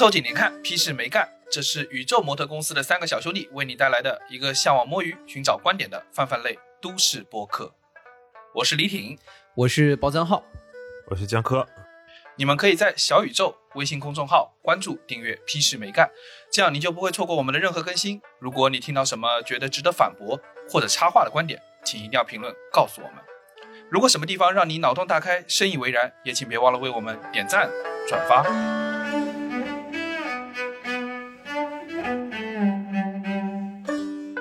凑近点看，屁事没干。这是宇宙模特公司的三个小兄弟为你带来的一个向往摸鱼、寻找观点的泛泛类都市播客。我是李挺，我是包江浩，我是江科。你们可以在小宇宙微信公众号关注、订阅“屁事没干”，这样你就不会错过我们的任何更新。如果你听到什么觉得值得反驳或者插话的观点，请一定要评论告诉我们。如果什么地方让你脑洞大开、深以为然，也请别忘了为我们点赞、转发。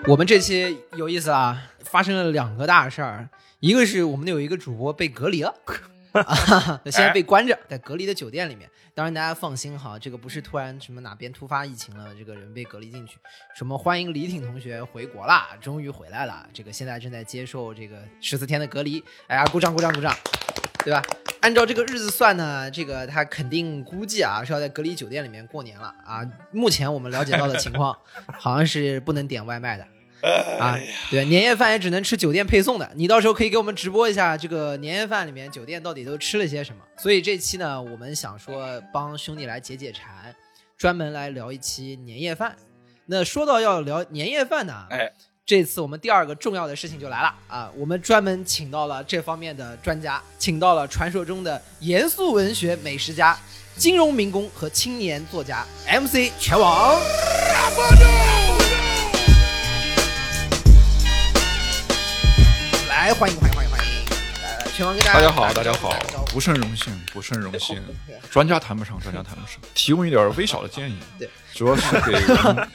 我们这期有意思啊，发生了两个大事儿，一个是我们有一个主播被隔离了，啊 现在被关着在隔离的酒店里面。当然大家放心哈，这个不是突然什么哪边突发疫情了，这个人被隔离进去。什么欢迎李挺同学回国啦，终于回来了，这个现在正在接受这个十四天的隔离。哎呀，鼓掌鼓掌鼓掌，对吧？按照这个日子算呢，这个他肯定估计啊是要在隔离酒店里面过年了啊。目前我们了解到的情况，好像是不能点外卖的。啊，对，年夜饭也只能吃酒店配送的。你到时候可以给我们直播一下这个年夜饭里面酒店到底都吃了些什么。所以这期呢，我们想说帮兄弟来解解馋，专门来聊一期年夜饭。那说到要聊年夜饭呢，哎，这次我们第二个重要的事情就来了啊，我们专门请到了这方面的专家，请到了传说中的严肃文学美食家、金融民工和青年作家 MC 全网。来，欢迎欢迎欢迎欢迎！呃，全网给大家大家好，大家好，不胜荣幸，不胜荣幸。专家谈不上，专家谈不上，提供一点微小的建议。对，主要是给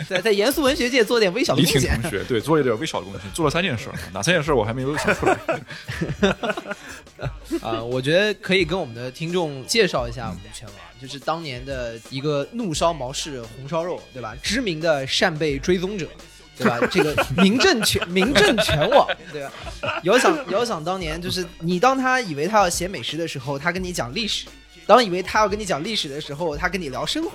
在 在严肃文学界做点微小的李挺同学，对，做一点微小的贡献，做了三件事，哪三件事我还没有想出来。啊，我觉得可以跟我们的听众介绍一下我们全网，就是当年的一个怒烧毛氏红烧肉，对吧？知名的扇贝追踪者。对吧？这个名震全名震全网，对吧？遥想遥想当年，就是你当他以为他要写美食的时候，他跟你讲历史；当以为他要跟你讲历史的时候，他跟你聊生活；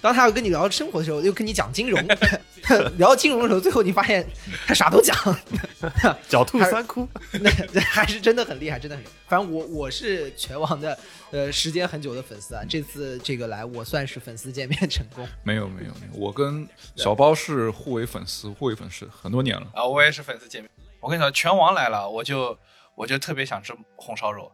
当他要跟你聊生活的时候，又跟你讲金融。聊金融的时候，最后你发现他啥都讲。狡兔三窟，那 还是真的很厉害，真的很。反正我我是拳王的。呃，时间很久的粉丝啊，这次这个来我算是粉丝见面成功。没有没有没有，我跟小包是互为粉丝，互为粉丝很多年了啊。我也是粉丝见面。我跟你说，拳王来了，我就我就特别想吃红烧肉。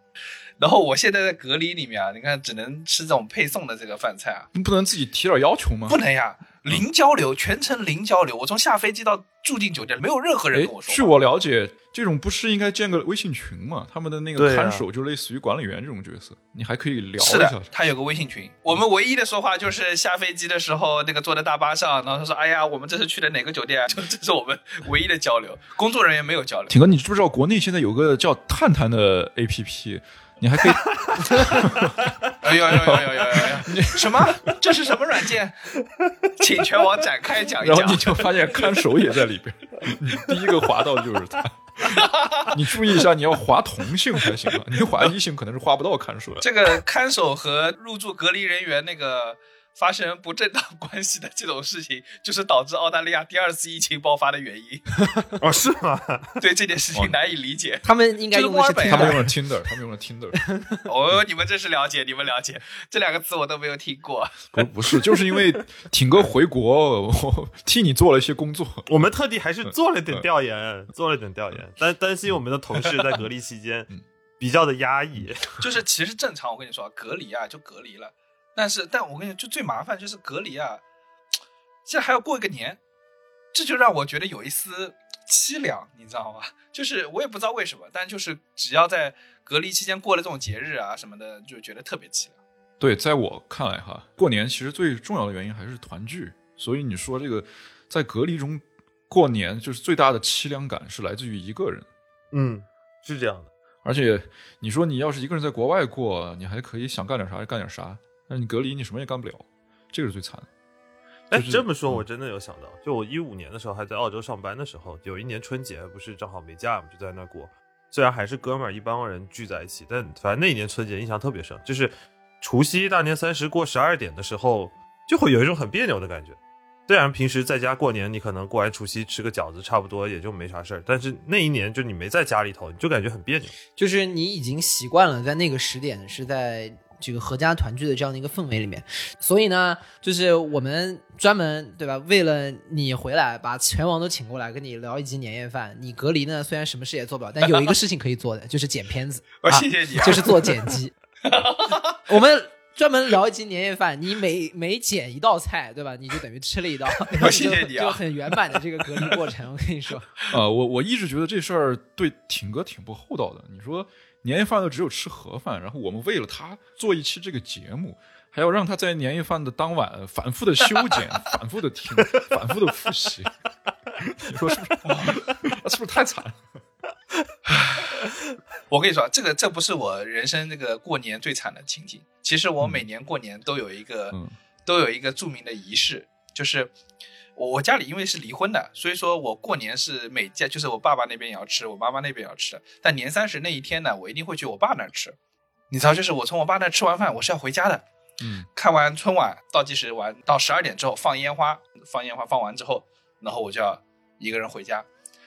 然后我现在在隔离里面啊，你看只能吃这种配送的这个饭菜啊。你不能自己提点要求吗？不能呀。零交流，全程零交流。我从下飞机到住进酒店，没有任何人跟我说。据我了解，这种不是应该建个微信群吗？他们的那个看守就类似于管理员这种角色，你还可以聊一下。是的，他有个微信群。我们唯一的说话就是下飞机的时候，那个坐在大巴上，然后他说：“哎呀，我们这是去的哪个酒店？”就 这是我们唯一的交流，工作人员没有交流。挺哥，你知不知道国内现在有个叫探探的 APP？你还可以，哎呦呦呦呦呦呦！什么？这是什么软件？请全网展开讲一讲。然后你就发现看守也在里边，你第一个滑到的就是他。你注意一下，你要滑同性才行啊，你滑异性可能是滑不到看守的。这个看守和入住隔离人员那个。发生不正当 关系的这种事情，就是导致澳大利亚第二次疫情爆发的原因。哦，是吗？对这件事情难以理解。他们应该用的是他们用了 Tinder，他们用了 Tinder。哦，你们真是了解，你们了解这两个词我都没有听过。不，不是，就是因为挺哥回国，我替你做了一些工作。我们特地还是做了点调研，做了点调研，担担心我们的同事在隔离期间比较的压抑。就是其实正常，我跟你说，隔离啊就隔离了。但是，但我跟你说，就最麻烦就是隔离啊，现在还要过一个年，这就让我觉得有一丝凄凉，你知道吗？就是我也不知道为什么，但就是只要在隔离期间过了这种节日啊什么的，就觉得特别凄凉。对，在我看来哈，过年其实最重要的原因还是团聚。所以你说这个在隔离中过年，就是最大的凄凉感是来自于一个人。嗯，是这样的。而且你说你要是一个人在国外过，你还可以想干点啥就干点啥。那你隔离，你什么也干不了，这个是最惨的。哎，这么说，我真的有想到，就我一五年的时候还在澳洲上班的时候，有一年春节不是正好没假嘛，就在那过。虽然还是哥们儿一帮人聚在一起，但反正那一年春节印象特别深，就是除夕大年三十过十二点的时候，就会有一种很别扭的感觉。虽然平时在家过年，你可能过完除夕吃个饺子，差不多也就没啥事儿，但是那一年就你没在家里头，你就感觉很别扭。就是你已经习惯了在那个时点是在。这个合家团聚的这样的一个氛围里面。所以呢，就是我们专门对吧，为了你回来，把全网都请过来跟你聊一集年夜饭。你隔离呢，虽然什么事也做不了，但有一个事情可以做的，就是剪片子。哦，啊谢谢你啊，就是做剪辑。我们专门聊一集年夜饭，你每每剪一道菜，对吧？你就等于吃了一道，谢谢你啊就就很圆满的这个隔离过程。我跟你说，呃，我我一直觉得这事儿对挺哥挺不厚道的。你说年夜饭都只有吃盒饭，然后我们为了他做一期这个节目，还要让他在年夜饭的当晚反复的修剪、反复的听、反复的复习，你说是不是？是不是太惨了？我跟你说，这个这不是我人生这个过年最惨的情景。其实我每年过年都有一个、嗯都有一个著名的仪式，就是我我家里因为是离婚的，所以说我过年是每家就是我爸爸那边也要吃，我妈妈那边也要吃。但年三十那一天呢，我一定会去我爸那儿吃。你知道，就是我从我爸那儿吃完饭，我是要回家的。嗯，看完春晚倒计时完到十二点之后放烟花，放烟花放完之后，然后我就要一个人回家。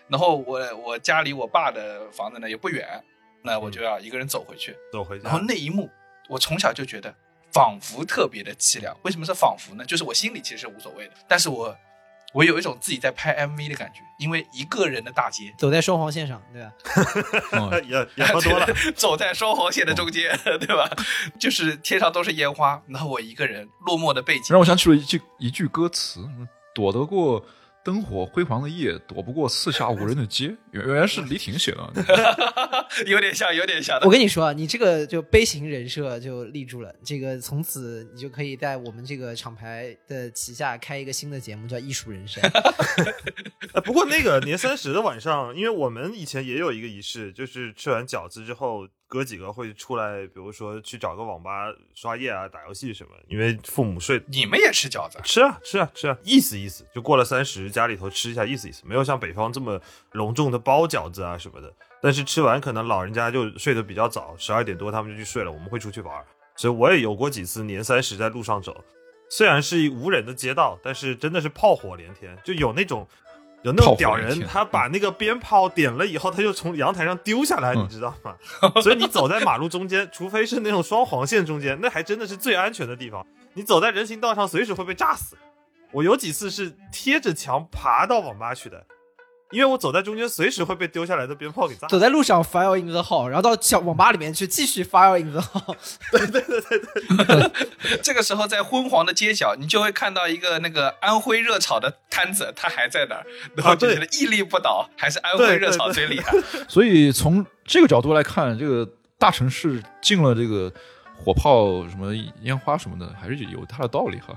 然后我我家离我爸的房子呢也不远，那我就要一个人走回去。走回家。然后那一幕，我从小就觉得仿佛特别的凄凉。为什么是仿佛呢？就是我心里其实是无所谓的，但是我我有一种自己在拍 MV 的感觉，因为一个人的大街，走在双黄线上，对吧？嗯 也也喝多了，走在双黄线的中间，对吧？就是天上都是烟花，然后我一个人落寞的背景让，我想起了一句一句歌词：“躲得过灯火辉煌的夜，躲不过四下无人的街。”原原来是李挺写的。有点像，有点像我。跟你说，你这个就悲情人设就立住了。这个从此你就可以在我们这个厂牌的旗下开一个新的节目，叫《艺术人生》。呃，不过那个年三十的晚上，因为我们以前也有一个仪式，就是吃完饺子之后，哥几个会出来，比如说去找个网吧刷夜啊、打游戏什么。因为父母睡，你们也吃饺子啊？吃啊吃啊吃啊，意思意思，就过了三十，家里头吃一下，意思意思，没有像北方这么隆重的包饺子啊什么的。但是吃完可能老人家就睡得比较早，十二点多他们就去睡了，我们会出去玩儿。所以我也有过几次年三十在路上走，虽然是无人的街道，但是真的是炮火连天，就有那种有那炮种屌人，他把那个鞭炮点了以后，他就从阳台上丢下来，嗯你知道吗？所以你走在马路中间，除非是那种双黄线中间，那还真的是最安全的地方。你走在人行道上，随时会被炸死。我有几次是贴着墙爬到网吧去的，因为我走在中间，随时会被丢下来的鞭炮给炸。走在路上 fire in the hall，然后到小网吧里面去继续 fire in the hall。这个时候在昏黄的街角，你就会看到一个那个安徽热炒的摊子，他还在那儿，然后就觉得屹立不倒，还是安徽热炒最厉害。所以从这个角度来看，这个大城市进了这个火炮、什么烟花什么的，还是有它的道理哈。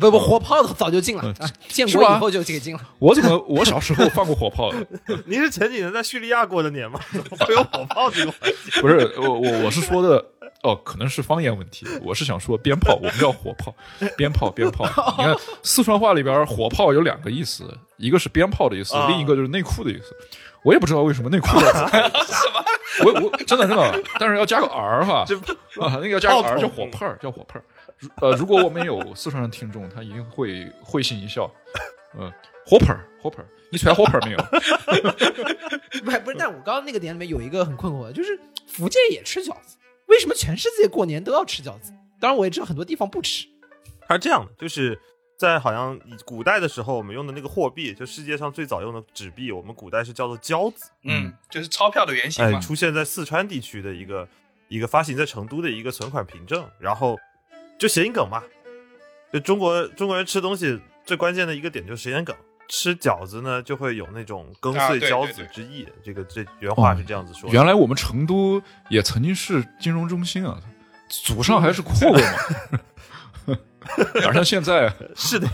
不不，火炮早就禁了，建国以后就给禁了。我怎么我小时候放过火炮的？您是前几年在叙利亚过的年吗？怎么会有火炮这个环节？不是我我我是说的哦，可能是方言问题。我是想说鞭炮，我们叫火炮，鞭炮鞭炮。你看四川话里边火炮有两个意思，一个是鞭炮的意思，啊另一个就是内裤的意思。我也不知道为什么内裤要什么？我我真的真的，但是要加个儿哈这啊，那个要加个儿叫火炮儿，叫火炮呃，如果我们有四川的听众，他一定会会心一笑。嗯，火盆儿火盆儿，你揣火盆儿没有？不是不是，但我刚刚那个点里面有一个很困惑的，就是福建也吃饺子，为什么全世界过年都要吃饺子？当然我也知道很多地方不吃。它是这样的，就是在好像古代的时候，我们用的那个货币，就世界上最早用的纸币，我们古代是叫做交子，嗯，就是钞票的原型哎，嘛。出现在四川地区的一个一个发行在成都的一个存款凭证，然后就谐音梗嘛，就中国中国人吃东西最关键的一个点就是谐音梗。吃饺子呢，就会有那种羹啊碎交对对对子之意。这个这原话是这样子说的。原来我们成都也曾经是金融中心啊，祖上还是阔过嘛，哪像现在？是的呀，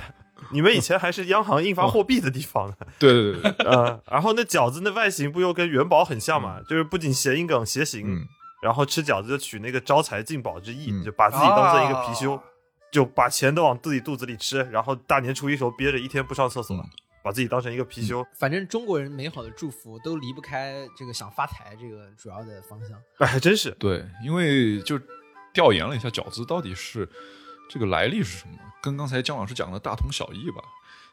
你们以前还是央行印发货币的地方呢。对对对对，呃，然后那饺子那外形不又跟元宝很像嘛？就是不仅谐音梗谐形，嗯，然后吃饺子就取那个招财进宝之意，嗯就把自己当成一个貔貅，啊就把钱都往自己肚子里吃，然后大年初一时候憋着一天不上厕所，嗯把自己当成一个貔貅。反正中国人美好的祝福都离不开这个想发财这个主要的方向。哎，还真是。对，因为就调研了一下饺子到底是这个来历是什么，跟刚才姜老师讲的大同小异吧。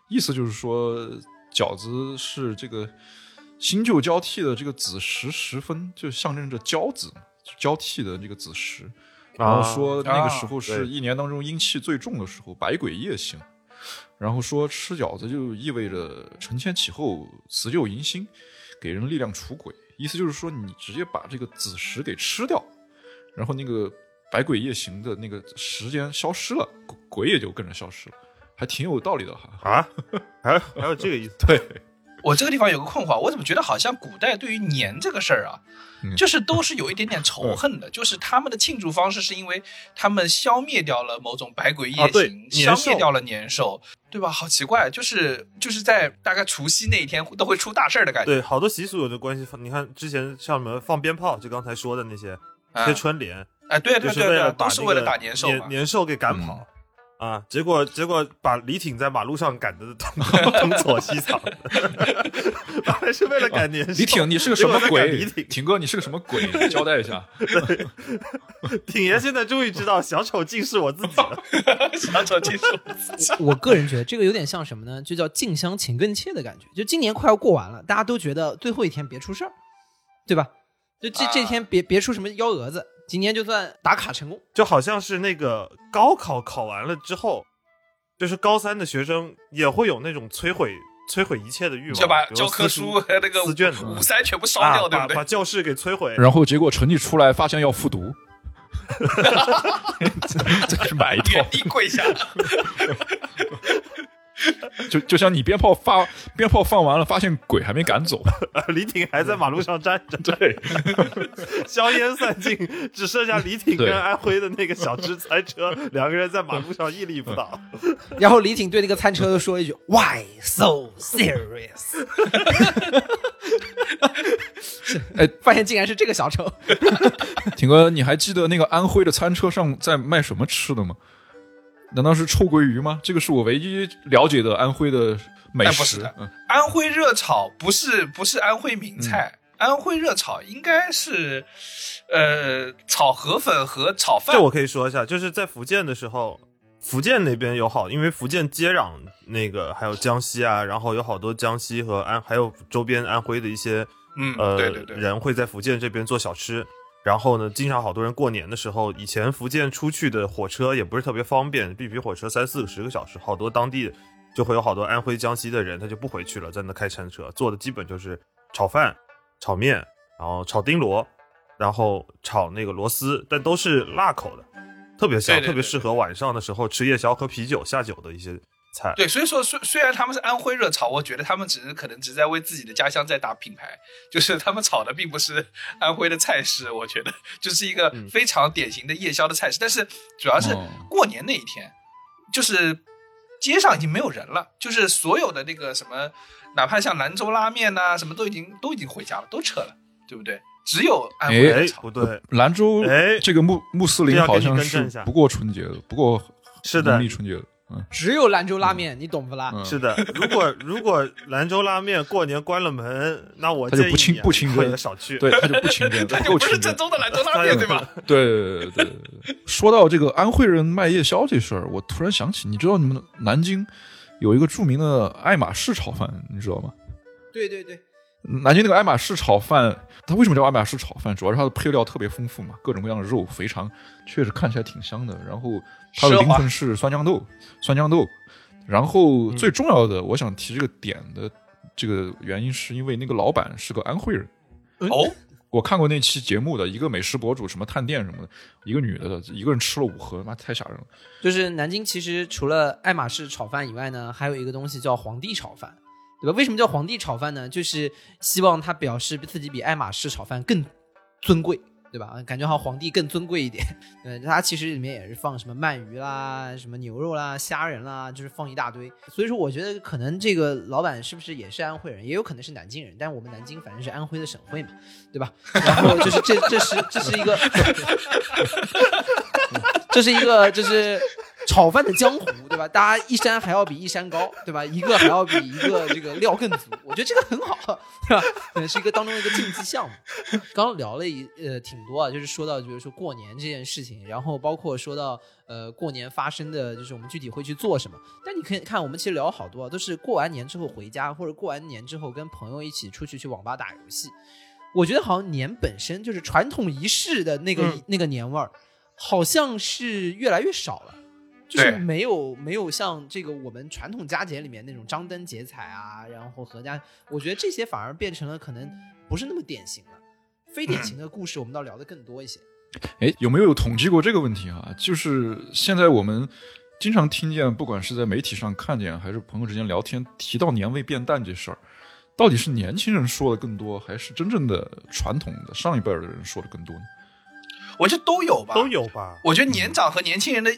意思就是说，饺子是这个新旧交替的这个子时时分，就象征着交子嘛，交替的这个子时。然后说那个时啊候是一年当中阴气最重的时候，百鬼夜行。然后说吃饺子就意味着承前启后、辞旧迎新，给人力量除鬼。意思就是说，你直接把这个子时给吃掉，然后那个百鬼夜行的那个时间消失了，鬼鬼也就跟着消失了，还挺有道理的哈。啊，还有还有这个意思？对，我这个地方有个困惑，我怎么觉得好像古代对于年这个事儿啊，嗯就是都是有一点点仇恨的，就是他们的庆祝方式是因为他们消灭掉了某种百鬼夜行，消灭掉了年兽，对吧？好奇怪，就是就是在大概除夕那一天都会出大事儿的感觉。对，好多习俗有这关系。你看之前像什么放鞭炮，就刚才说的那些啊贴春联，哎，对对对对，都是为了打年兽年。年兽给赶跑。啊！结果结果把李挺在马路上赶得东东躲西藏，本来是为了赶年兽。李挺，你是个什么鬼？李挺，挺哥，你是个什么鬼？你交代一下。挺爷现在终于知道小丑竟是我自己了。小丑技术，我个人觉得这个有点像什么呢？就叫近乡情更怯的感觉。就今年快要过完了，大家都觉得最后一天别出事儿，对吧？就这啊这天别别出什么幺蛾子，今年就算打卡成功。就好像是那个高考考完了之后，就是高三的学生也会有那种摧毁摧毁一切的欲望，就把教科撕书和那个试卷子五三全部烧啊，掉，对不对把把？教室给摧毁。然后结果成绩出来，发现要复读，这是买一套原，地跪下，就就像你鞭炮发鞭炮放完了，发现鬼还没赶走，李挺还在马路上站着，对，硝烟散尽，只剩下李挺跟安徽的那个小吃餐车两个人在马路上屹立不倒。然后李挺对那个餐车说一句 “Why so serious？” 哎，发现竟然是这个小丑。挺哥，你还记得那个安徽的餐车上在卖什么吃的吗？难道是臭鳜鱼吗？这个是我唯一了解的安徽的美食。哎不是的嗯安徽热炒不是不是安徽名菜，安徽热炒应该是呃炒河粉和炒饭这。我可以说一下，就是在福建的时候，福建那边有好，因为福建接壤那个还有江西啊，然后有好多江西和安还有周边安徽的一些嗯，呃对对对，人会在福建这边做小吃。然后呢，经常好多人过年的时候，以前福建出去的火车也不是特别方便，必须火车三四个十个小时，好多当地就会有好多安徽、江西的人，他就不回去了，在那开餐车，做的基本就是炒饭、炒面，然后炒丁螺，然后炒那个螺丝，但都是辣口的，特别香，对对对特别适合晚上的时候吃夜宵喝啤酒下酒的一些菜。对，所以说虽虽然他们是安徽热炒，我觉得他们只是可能只是在为自己的家乡在打品牌，就是他们炒的并不是安徽的菜式，我觉得就是一个嗯非常典型的夜宵的菜式。但是主要是哦过年那一天，就是街上已经没有人了，就是所有的那个什么，哪怕像兰州拉面呐、什么都已经都已经回家了，都撤了，对不对？只有安徽热哎，炒。不对，兰州哎这个穆穆斯林好像是不过春节的，不过是的农历春节的，嗯，只有兰州拉面，你懂不啦？嗯是的，如果如果兰州拉面过年关了门，那我他就不清不清去。对，他就不清真，它不就不是正。宗的兰州拉面，对吧？对对对对对对。说到这个安徽人卖夜宵这事儿，我突然想起，你知道你们南京有一个著名的爱马仕炒饭，你知道吗？对对对，南京那个爱马仕炒饭，它为什么叫爱马仕炒饭？主要是它的配料特别丰富嘛，各种各样的肉，肥肠，确实看起来挺香的。然后它的灵魂是酸豇豆，酸豇豆。然后最重要的，我想提这个点的这个原因，是因为那个老板是个安徽人。哦，我看过那期节目的一个美食博主，什么探店什么的，一个女的，一个人吃了五盒，妈太吓人了。就是南京其实除了爱马仕炒饭以外呢，还有一个东西叫皇帝炒饭，对吧？为什么叫皇帝炒饭呢？就是希望他表示自己比爱马仕炒饭更尊贵。对吧？感觉好像皇帝更尊贵一点。对，它其实里面也是放什么鳗鱼啦、什么牛肉啦、虾仁啦，就是放一大堆。所以说，我觉得可能这个老板是不是也是安徽人，也有可能是南京人。但我们南京反正是安徽的省会嘛，对吧？然后就是这这是 这是一个，这是一个就是炒饭的江湖，对吧？大家一山还要比一山高，对吧？一个还要比一个这个料更足，我觉得这个很好，对吧？对，是一个当中的一个竞技项目。刚刚聊了一呃挺多啊，就是说到比如说过年这件事情，然后包括说到呃过年发生的就是我们具体会去做什么。但你可以看，我们其实聊了好多啊，都是过完年之后回家，或者过完年之后跟朋友一起出去去网吧打游戏。我觉得好像年本身就是传统仪式的那个、嗯那个年味儿，好像是越来越少了。就是没有没有像这个我们传统佳节里面那种张灯结彩啊，然后合家，我觉得这些反而变成了可能不是那么典型了。非典型的故事，我们倒聊的更多一些。哎，有没有统计过这个问题啊？就是现在我们经常听见，不管是在媒体上看见，还是朋友之间聊天，提到年味变淡这事儿，到底是年轻人说的更多，还是真正的传统的上一辈儿的人说的更多呢？我觉得都有吧，都。有吧？我觉得年长和年轻人的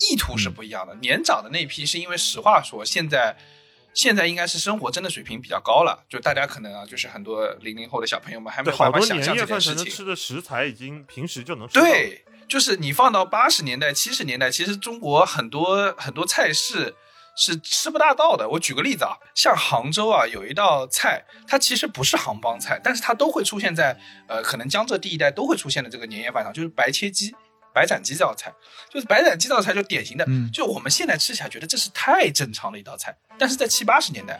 意图是不一样的。年长的那批是因为实话说，现在现在应该是生活真的水平比较高了，就大家可能啊，就是很多零零后的小朋友们还没，有办好多法想象这年夜饭才件事情。能吃的食材已经平时就能。对，就是你放到八十年代、七十年代，其实中国很多很多菜式是吃不大到的。我举个例子啊，像杭州啊，有一道菜，它其实不是杭帮菜，但是它都会出现在呃，可能江浙第一带都会出现的这个年夜饭上，就是白切鸡。白斩鸡这道菜，就是白斩鸡这道菜，就典型的，嗯就我们现在吃起来觉得这是太正常的一道菜，但是在七八十年代，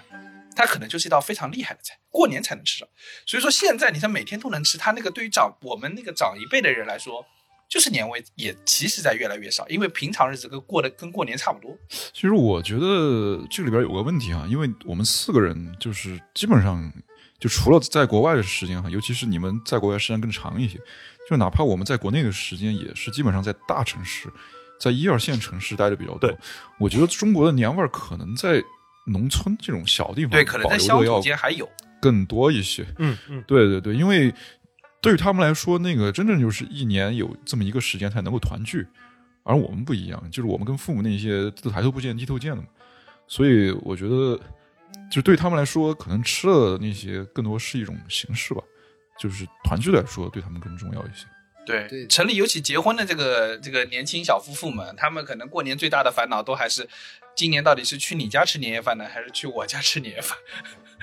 它可能就是一道非常厉害的菜，过年才能吃上。所以说现在你看每天都能吃，它那个对于长我们那个长一辈的人来说，就是年味也其实在越来越少，因为平常日子跟过的跟过年差不多。其实我觉得这里边有个问题啊，因为我们四个人就是基本上就除了在国外的时间哈，尤其是你们在国外时间更长一些，就哪怕我们在国内的时间也是基本上在大城市，在一二线城市待的比较多对。我觉得中国的年味儿可能在农村这种小地方对，可能保在乡间还有。更多一些。嗯嗯，对对对，因为对于他们来说，那个真正就是一年有这么一个时间才能够团聚，而我们不一样，就是我们跟父母那些都抬头不见低头见的嘛，所以我觉得，就对他们来说，可能吃的那些更多是一种形式吧，就是团聚来说，对他们更重要一些。对对城里尤其结婚的这个这个年轻小夫妇们，他们可能过年最大的烦恼都还是，今年到底是去你家吃年夜饭呢，还是去我家吃年夜饭？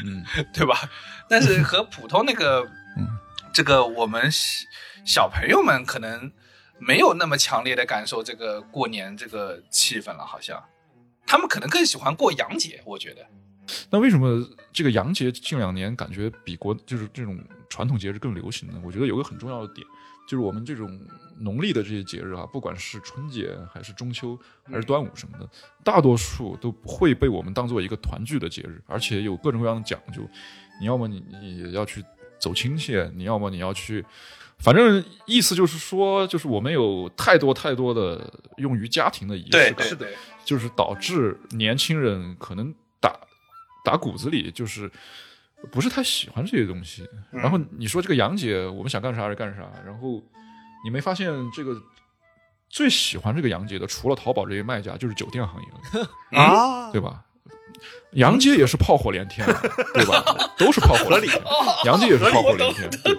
嗯，对吧？但是和普通那个，嗯，这个我们小小朋友们可能没有那么强烈的感受这个过年这个气氛了，好像他们可能更喜欢过洋节，我觉得。那为什么这个洋节近两年感觉比国就是这种传统节日更流行呢？我觉得有个很重要的点，就是我们这种农历的这些节日啊，不管是春节还是中秋还是端午什么的，大多数都不会被我们当做一个团聚的节日，而且有各种各样的讲究。你要么你你要去走亲戚，你要么你要去，反正意思就是说，就是我们有太多太多的用于家庭的仪式感，就是导致年轻人可能打打骨子里就是不是太喜欢这些东西。嗯然后你说这个杨姐，我们想干啥就干啥，然后你没发现这个最喜欢这个杨姐的，除了淘宝这些卖家，就是酒店行业 啊，对吧？杨姐也是炮火连天，对吧？都是炮火连天，杨姐也是炮火连天，对。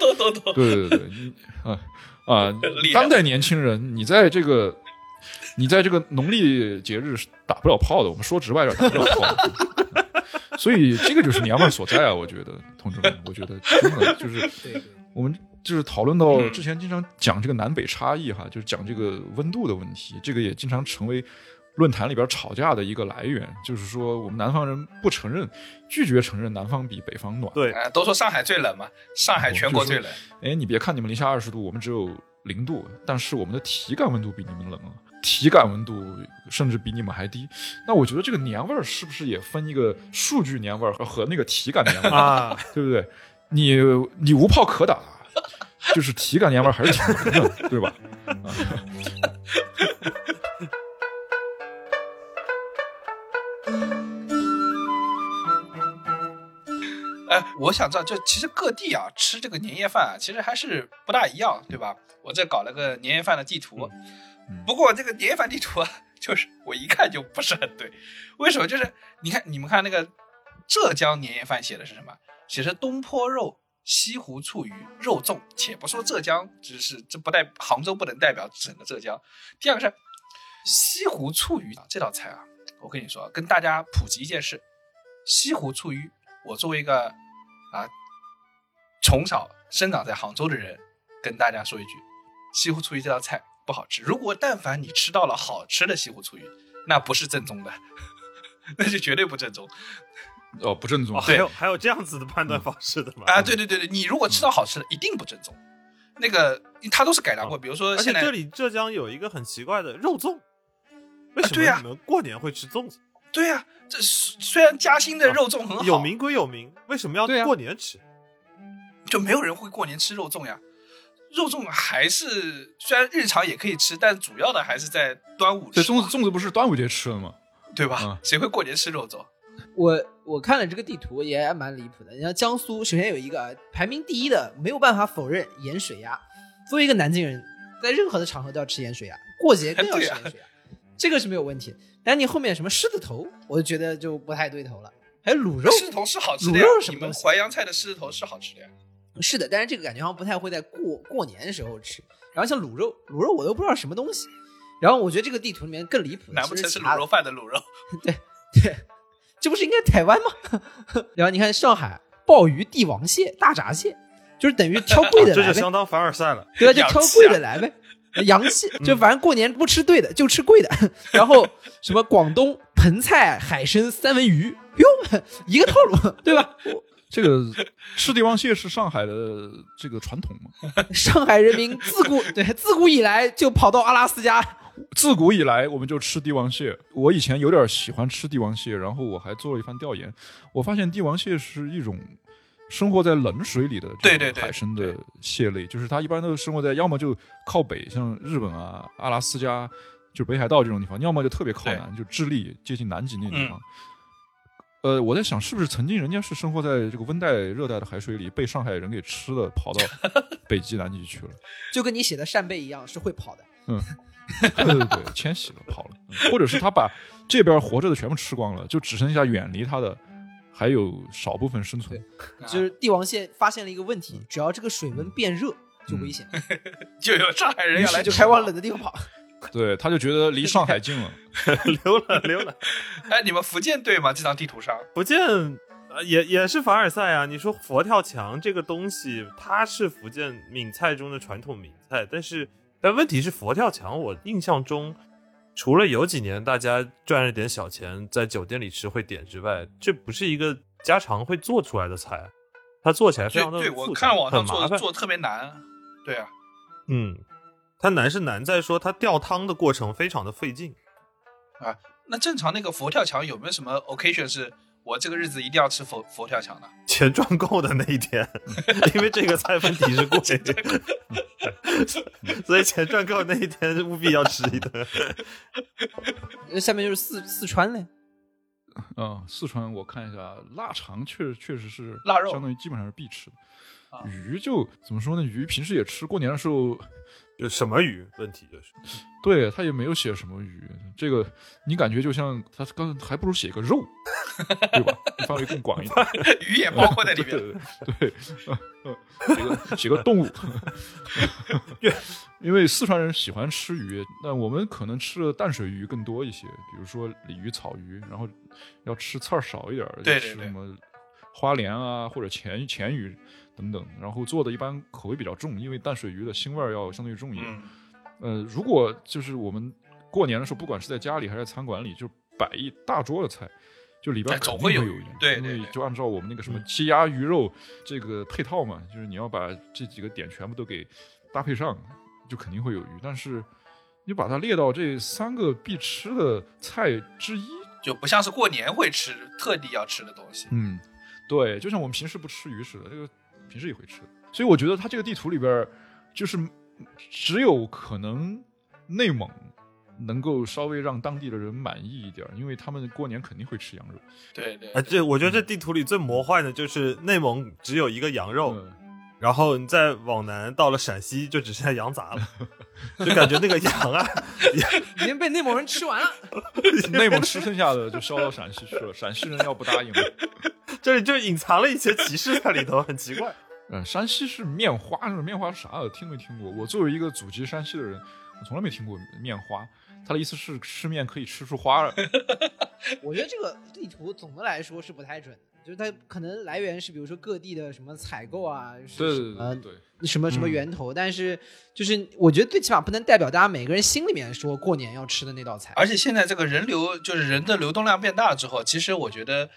对对对啊啊当代年轻人，你在这个你在这个农历节日是打不了炮的，我们说直白点，打不了炮。所以这个就是年味儿所在啊！我觉得，同志们，我觉得真的就是我们就是讨论到嗯之前经常讲这个南北差异哈，就是讲这个温度的问题，这个也经常成为论坛里边吵架的一个来源。就是说，我们南方人不承认、拒绝承认南方比北方暖。对，哎，都说上海最冷嘛，上海全国最冷。哎，你别看你们零下二十度，我们只有零度，但是我们的体感温度比你们冷啊，体感温度甚至比你们还低。那我觉得这个年味儿是不是也分一个数据年味儿和和那个体感年味儿，啊，对不对？你你无炮可打，就是体感年味儿还是挺浓的，对吧？啊，哎，我想知道，就其实各地啊吃这个年夜饭啊，其实还是不大一样，对吧？我这搞了个年夜饭的地图，嗯不过这个年夜饭地图啊，就是我一看就不是很对。为什么？就是你看，你们看那个浙江年夜饭写的是什么？写是东坡肉、西湖醋鱼、肉粽。且不说浙江，只是这不代杭州不能代表整个浙江。第二个是西湖醋鱼啊这道菜啊，我跟你说，跟大家普及一件事：西湖醋鱼，我作为一个啊从小生长在杭州的人，跟大家说一句，西湖醋鱼这道菜不好吃。如果但凡你吃到了好吃的西湖醋鱼，那不是正宗的，那就绝对不正宗哦，不正宗哦，还有还有这样子的判断方式的吗？啊！对对对对，你如果吃到好吃的，一定不正宗。那个它都是改良过，比如说现在这里浙江有一个很奇怪的肉粽，为什对呀么你们过年会吃粽子？对呀、这是虽然嘉兴的肉粽很好，有名归有名，为什么要过年吃？就没有人会过年吃肉粽呀。肉粽还是虽然日常也可以吃，但主要的还是在端午这吃嘛，粽子粽子不是端午节吃的吗？对吧？嗯谁会过年吃肉粽？我我看了这个地图也蛮离谱的。你像江苏，首先有一个啊排名第一的，没有办法否认盐水鸭。作为一个南京人，在任何的场合都要吃盐水鸭，过节 更要吃盐水鸭，这个是没有问题。但你后面什么狮子头，我就觉得就不太对头了。还有卤肉，狮子头是好吃的呀卤肉是什，么你们淮扬菜的狮子头是好吃的呀。是的，但是这个感觉好像不太会在过过年的时候吃。然后像卤肉，卤肉我都不知道什么东西。然后我觉得这个地图里面更离谱的难不成是卤肉饭的卤肉？对对，这不是应该台湾吗？然后你看上海鲍鱼、帝王蟹、大闸蟹，就是等于挑贵的来 呗，这就相当凡尔赛了。对吧？就挑贵的来呗。洋气，就反正过年不吃对的，就吃贵的。然后什么广东盆菜、海参、三文鱼，哟，一个套路，对吧？这个 吃帝王蟹是上海的这个传统嘛？上海人民自古 对自古以来就跑到阿拉斯加，自古以来我们就吃帝王蟹。我以前有点喜欢吃帝王蟹，然后我还做了一番调研，我发现帝王蟹是一种生活在冷水里的这种对对对海参的蟹类，就是它一般都生活在要么就靠北，像日本啊、阿拉斯加，就北海道这种地方，要么就特别靠南，就智利接近南极那地嗯方。呃，我在想，是不是曾经人家是生活在这个温带、热带的海水里，被上海人给吃了，跑到 北极、南极去了？就跟你写的扇贝一样，是会跑的。嗯对对对，迁徙了，跑了，嗯或者是他把这边活着的全部吃光了，就只剩下远离他的还有少部分生存。就是帝王蟹发现了一个问题，只要这个水温变热就危险，就有上海人要来就开往冷的地方跑。对，他就觉得离上海近了。溜了溜了，哎，你们福建对吗？这张地图上，福建呃也也是凡尔赛啊！你说佛跳墙这个东西，它是福建闽菜中的传统名菜，但是但问题是佛跳墙，我印象中除了有几年大家赚了点小钱在酒店里吃会点之外，这不是一个家常会做出来的菜，它做起来非对常的对，我看网上。做做特别难。对啊，嗯，它难是难在说它吊汤的过程非常的费劲啊。那正常那个佛跳墙有没有什么 occasion 是我这个日子一定要吃佛佛跳墙的？钱赚够的那一天，因为这个菜问题是贵，所以钱赚够那一天务必要吃一顿。那下面就是四四川嘞，嗯，四川我看一下，腊肠确确实是腊肉相当于基本上是必吃的。啊鱼就怎么说呢？鱼平时也吃，过年的时候，就什么鱼？问题就是，对他也没有写什么鱼。这个你感觉就像他刚还不如写个肉，对吧？范围更广一点。鱼也包括在里面。对对，呃呃写个写个动物，因为四川人喜欢吃鱼，那我们可能吃的淡水鱼更多一些，比如说鲤鱼、草鱼，然后要吃刺儿少一点儿，就对对对吃什么花鲢啊或者黔黔鱼等等，然后做的一般口味比较重，因为淡水鱼的腥味儿要相对重一点。嗯，呃，如果就是我们过年的时候，不管是在家里还是在餐馆里，就摆一大桌的菜，就里边哎肯定总会有鱼对对对为就按照我们那个什么鸡鸭鱼肉这个配套嘛，就是你要把这几个点全部都给搭配上，就肯定会有鱼。但是你把它列到这三个必吃的菜之一，就不像是过年会吃，特地要吃的东西。嗯，对，就像我们平时不吃鱼似的，这个平时也会吃。所以我觉得它这个地图里边儿，就是只有可能内蒙能够稍微让当地的人满意一点儿，因为他们过年肯定会吃羊肉。对对啊，这我觉得这地图里最魔幻的就是内蒙只有一个羊肉，嗯然后你再往南到了陕西就只剩下羊杂了，就感觉那个羊啊，已经被内蒙人吃完了。内蒙吃剩下的就销到陕西去了，陕西人要不答应吗？这里就隐藏了一些歧视在里头，很奇怪。嗯，山西是面花，是面花是啥的？听没听过？我作为一个祖籍山西的人，我从来没听过面花。他的意思是吃面可以吃出花来。我觉得这个地图总的来说是不太准的，就是它可能来源是比如说各地的什么采购啊，是对对什么对对，什么什么源头，但是就是我觉得最起码不能代表大家每个人心里面说过年要吃的那道菜。而且现在这个人流，就是人的流动量变大之后，其实我觉得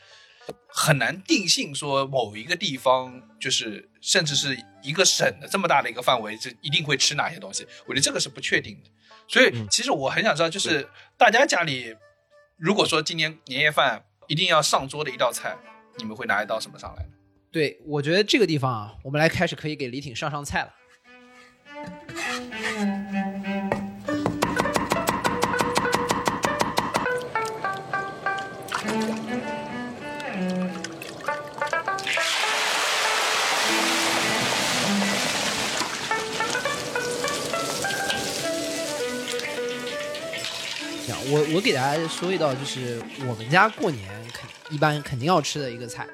很难定性说某一个地方就是甚至是一个省的这么大的一个范围，就一定会吃哪些东西？我觉得这个是不确定的。所以嗯其实我很想知道，就是大家家里如果说今年年夜饭一定要上桌的一道菜，你们会拿一道什么上来呢？对，我觉得这个地方啊，我们来开始可以给李挺上上菜了。我我给大家说一道，就是我们家过年肯一般肯定要吃的一个菜，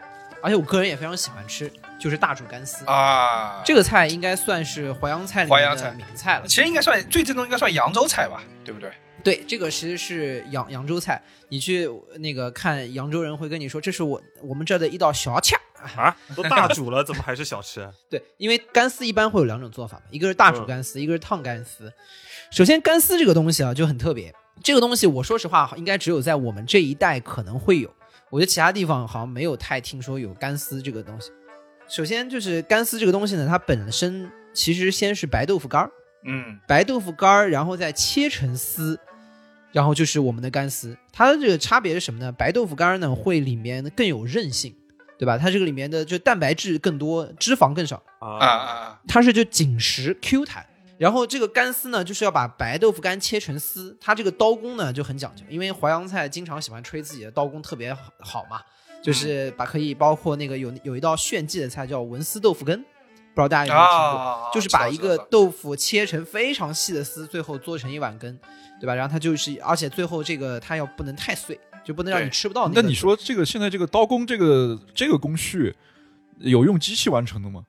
而且我个人也非常喜欢吃，就是大煮干丝。啊，这个菜应该算是淮扬菜里面的淮扬菜名菜了。其实应该算最正宗，应该算扬州菜吧，对不对？对，这个其实是扬扬州菜。你去那个看扬州人会跟你说，这是我我们这儿的一道小吃。啊，都大煮了，怎么还是小吃啊？对，因为干丝一般会有两种做法嘛，一个是大煮干丝，一个是烫干丝。首先，干丝这个东西啊就很特别，这个东西我说实话，应该只有在我们这一代可能会有，我觉得其他地方好像没有太听说有干丝这个东西。首先就是干丝这个东西呢，它本身其实先是白豆腐干儿，嗯白豆腐干儿，然后再切成丝，然后就是我们的干丝。它的这个差别是什么呢？白豆腐干儿呢会里面更有韧性，对吧？它这个里面的就蛋白质更多，脂肪更少，啊啊啊！它是就紧实 Q 弹。然后这个干丝呢，就是要把白豆腐干切成丝，它这个刀工呢就很讲究，因为淮扬菜经常喜欢吹自己的刀工特别好好嘛，就是把可以包括那个有有一道炫技的菜叫文丝豆腐根，不知道大家有没有听过？啊，就是把一个豆腐切成非常细的丝，最后做成一碗羹，对吧？然后它就是，而且最后这个它要不能太碎，就不能让你吃不到那个。你说这个现在这个刀工这个这个工序有用机器完成的吗？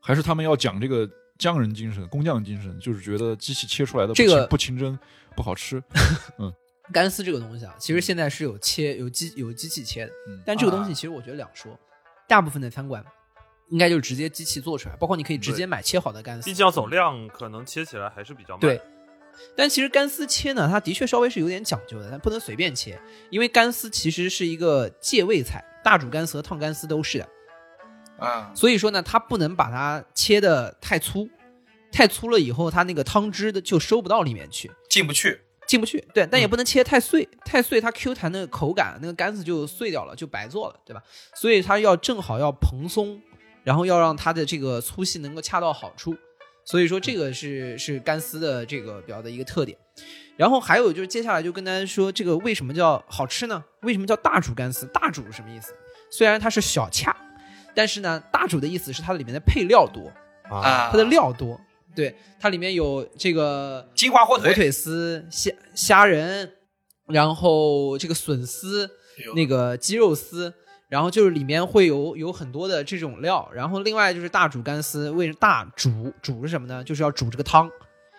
还是他们要讲这个匠人精神、工匠精神，就是觉得机器切出来的不这个清不清真不好吃？嗯干丝这个东西啊，其实现在是有切有机有机器切的，嗯但这个东西啊其实我觉得两说，大部分的餐馆应该就是直接机器做出来，包括你可以直接买切好的干丝毕。竟要走量，可能切起来还是比较慢。对，但其实干丝切呢，它的确稍微是有点讲究的，但不能随便切，因为干丝其实是一个借味菜，大煮干丝和烫干丝都是的。啊，所以说呢，它不能把它切的太粗，太粗了以后，它那个汤汁的就收不到里面去，进不去。进不去。对，但也不能切太碎，太碎它 Q 弹的口感，那个干子就碎掉了，就白做了，对吧？所以它要正好要蓬松，然后要让它的这个粗细能够恰到好处。所以说这个是是干丝的这个比较的一个特点。然后还有就是接下来就跟大家说，这个为什么叫好吃呢？为什么叫大煮干丝？大煮是什么意思？虽然它是小恰，但是呢，大煮的意思是它里面的配料多，啊，啊，它的料多。对，它里面有这个金华火腿，火腿丝、虾虾仁，然后这个笋丝、那个鸡肉丝，然后就是里面会有有很多的这种料，然后另外就是大煮干丝，为大煮煮是什么呢？就是要煮这个汤，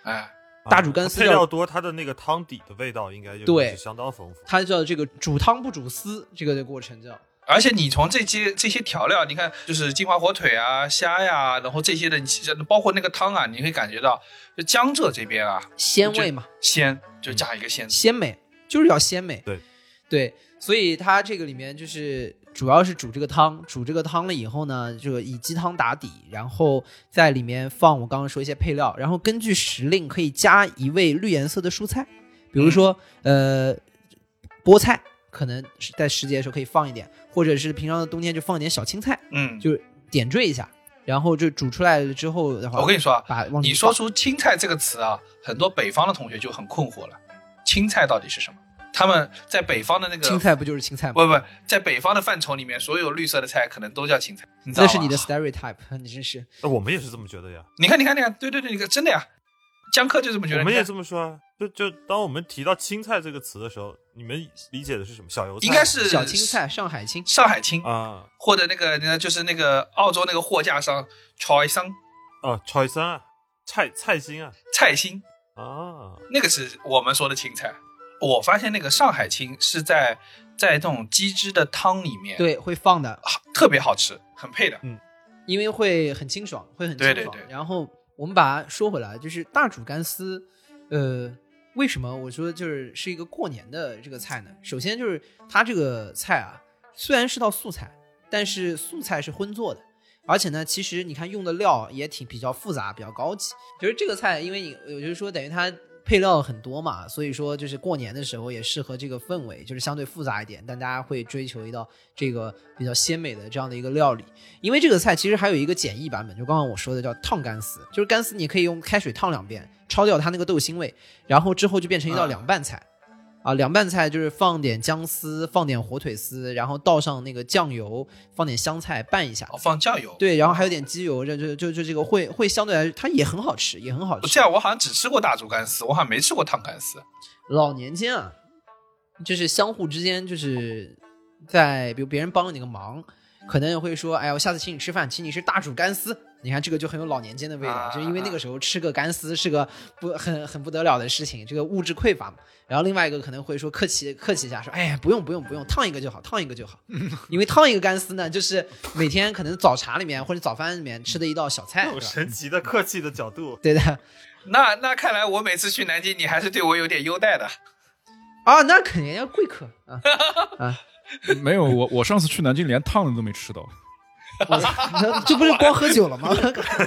哎，大煮干丝要配料多，它的那个汤底的味道应该就对相当丰富。它叫这个煮汤不煮丝，这个的过程叫。而且你从这些这些调料，你看就是金华火腿啊、虾呀，然后这些的，你其实包括那个汤啊，你会感觉到，就江浙这边啊，鲜味嘛，鲜就加一个鲜，鲜美就是要鲜美。对对，所以它这个里面就是主要是煮这个汤，煮这个汤了以后呢，就以鸡汤打底，然后在里面放我刚刚说一些配料，然后根据时令可以加一味绿颜色的蔬菜，比如说、呃菠菜，可能是在时节的时候可以放一点，或者是平常的冬天就放一点小青菜，嗯，就点缀一下，然后就煮出来了之后的话，我跟你说啊，把你说出青菜这个词啊，很多北方的同学就很困惑了，青菜到底是什么？他们在北方的那个青菜不就是青菜吗？不不，在北方的范畴里面，所有绿色的菜可能都叫青菜，你知道吗？那是你的 stereotype，你真是。那我们也是这么觉得呀，你看，你看，你看，对对对，你看，真的呀，江克就这么觉得。我们也这么说啊。就就当我们提到青菜这个词的时候，你们理解的是什么？小油菜应该是小青菜，上海青，上海青，啊或者那个那，就是那个澳洲那个货架上炒一桑啊，菜心啊，菜菜心啊菜心，啊，那个是我们说的青菜。我发现那个上海青是在在这种鸡汁的汤里面，，对，会放的，特别好吃，很配的。嗯因为会很清爽，会很清爽。对对对然后我们把它说回来，就是大煮干丝，呃，为什么我说就是是一个过年的这个菜呢？首先就是它这个菜啊，虽然是道素菜，但是素菜是荤做的，而且呢，其实你看用的料也挺比较复杂，比较高级。就是这个菜，因为你我就是说，等于它配料很多嘛，所以说就是过年的时候也适合这个氛围，就是相对复杂一点，但大家会追求一道这个比较鲜美的这样的一个料理。因为这个菜其实还有一个简易版本，就刚刚我说的叫烫干丝，就是干丝你可以用开水烫两遍，焯掉它那个豆腥味，然后之后就变成一道凉拌菜。啊，凉拌菜就是放点姜丝，放点火腿丝，然后倒上那个酱油，放点香菜拌一下。哦，放酱油。对，然后还有点鸡油，这就就就这个会会相对来说它也很好吃，也很好吃。这样我好像只吃过大竹干丝，我好像没吃过烫干丝。老年间啊，就是相互之间就是在比如别人帮了你个忙，可能会说，哎，我下次请你吃饭，请你吃大煮干丝。你看这个就很有老年间的味道，就因为那个时候吃个干丝是个不很很不得了的事情，这个物质匮乏嘛。然后另外一个可能会说客气客气一下，说哎呀不用不用不用，烫一个就好，烫一个就好。因为烫一个干丝呢，就是每天可能早茶里面或者早饭里面吃的一道小菜。有神奇的客气的角度。对的。那那看来我每次去南京，你还是对我有点优待的。啊，那肯定要贵客啊啊！没有我我上次去南京连烫的都没吃到。这不是光喝酒了吗？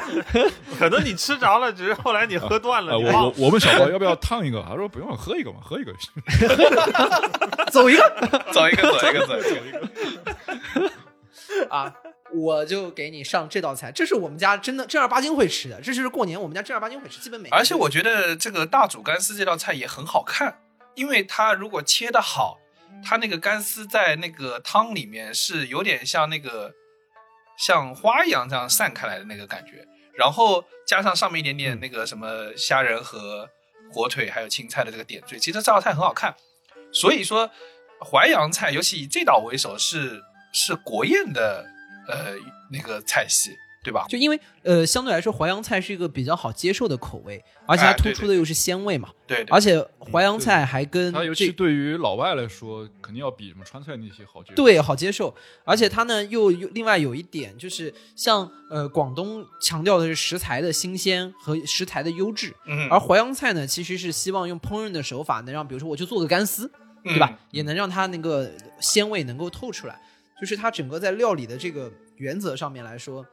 可能你吃着了，只是后来你喝断了。我我我问小包要不要烫一个，他说不用，喝一个嘛，喝一个。走一个，走一个，走一个，走一个。啊，我就给你上这道菜，这是我们家真的正儿八经会吃的，这就是过年我们家正儿八经会吃，基本每。而且我觉得这个大煮干丝这道菜也很好看，因为它如果切的好，它那个干丝在那个汤里面是有点像那个。像花一样这样散开来的那个感觉，然后加上上面一点点那个什么虾仁和火腿，还有青菜的这个点缀，其实这道菜很好看。所以说，淮扬菜尤其以这道为首，是是国宴的呃那个菜系。对吧？就因为呃，相对来说淮扬菜是一个比较好接受的口味，而且它突出的又是鲜味嘛。对，而且淮扬菜还跟它尤其对于老外来说，肯定要比什么川菜那些好接受。对，好接受。而且它呢，又又另外有一点就是，像呃广东强调的是食材的新鲜和食材的优质，嗯，而淮扬菜呢，其实是希望用烹饪的手法，能让比如说我就做个干丝，对吧？也能让它那个鲜味能够透出来。就是它整个在料理的这个原则上面来说。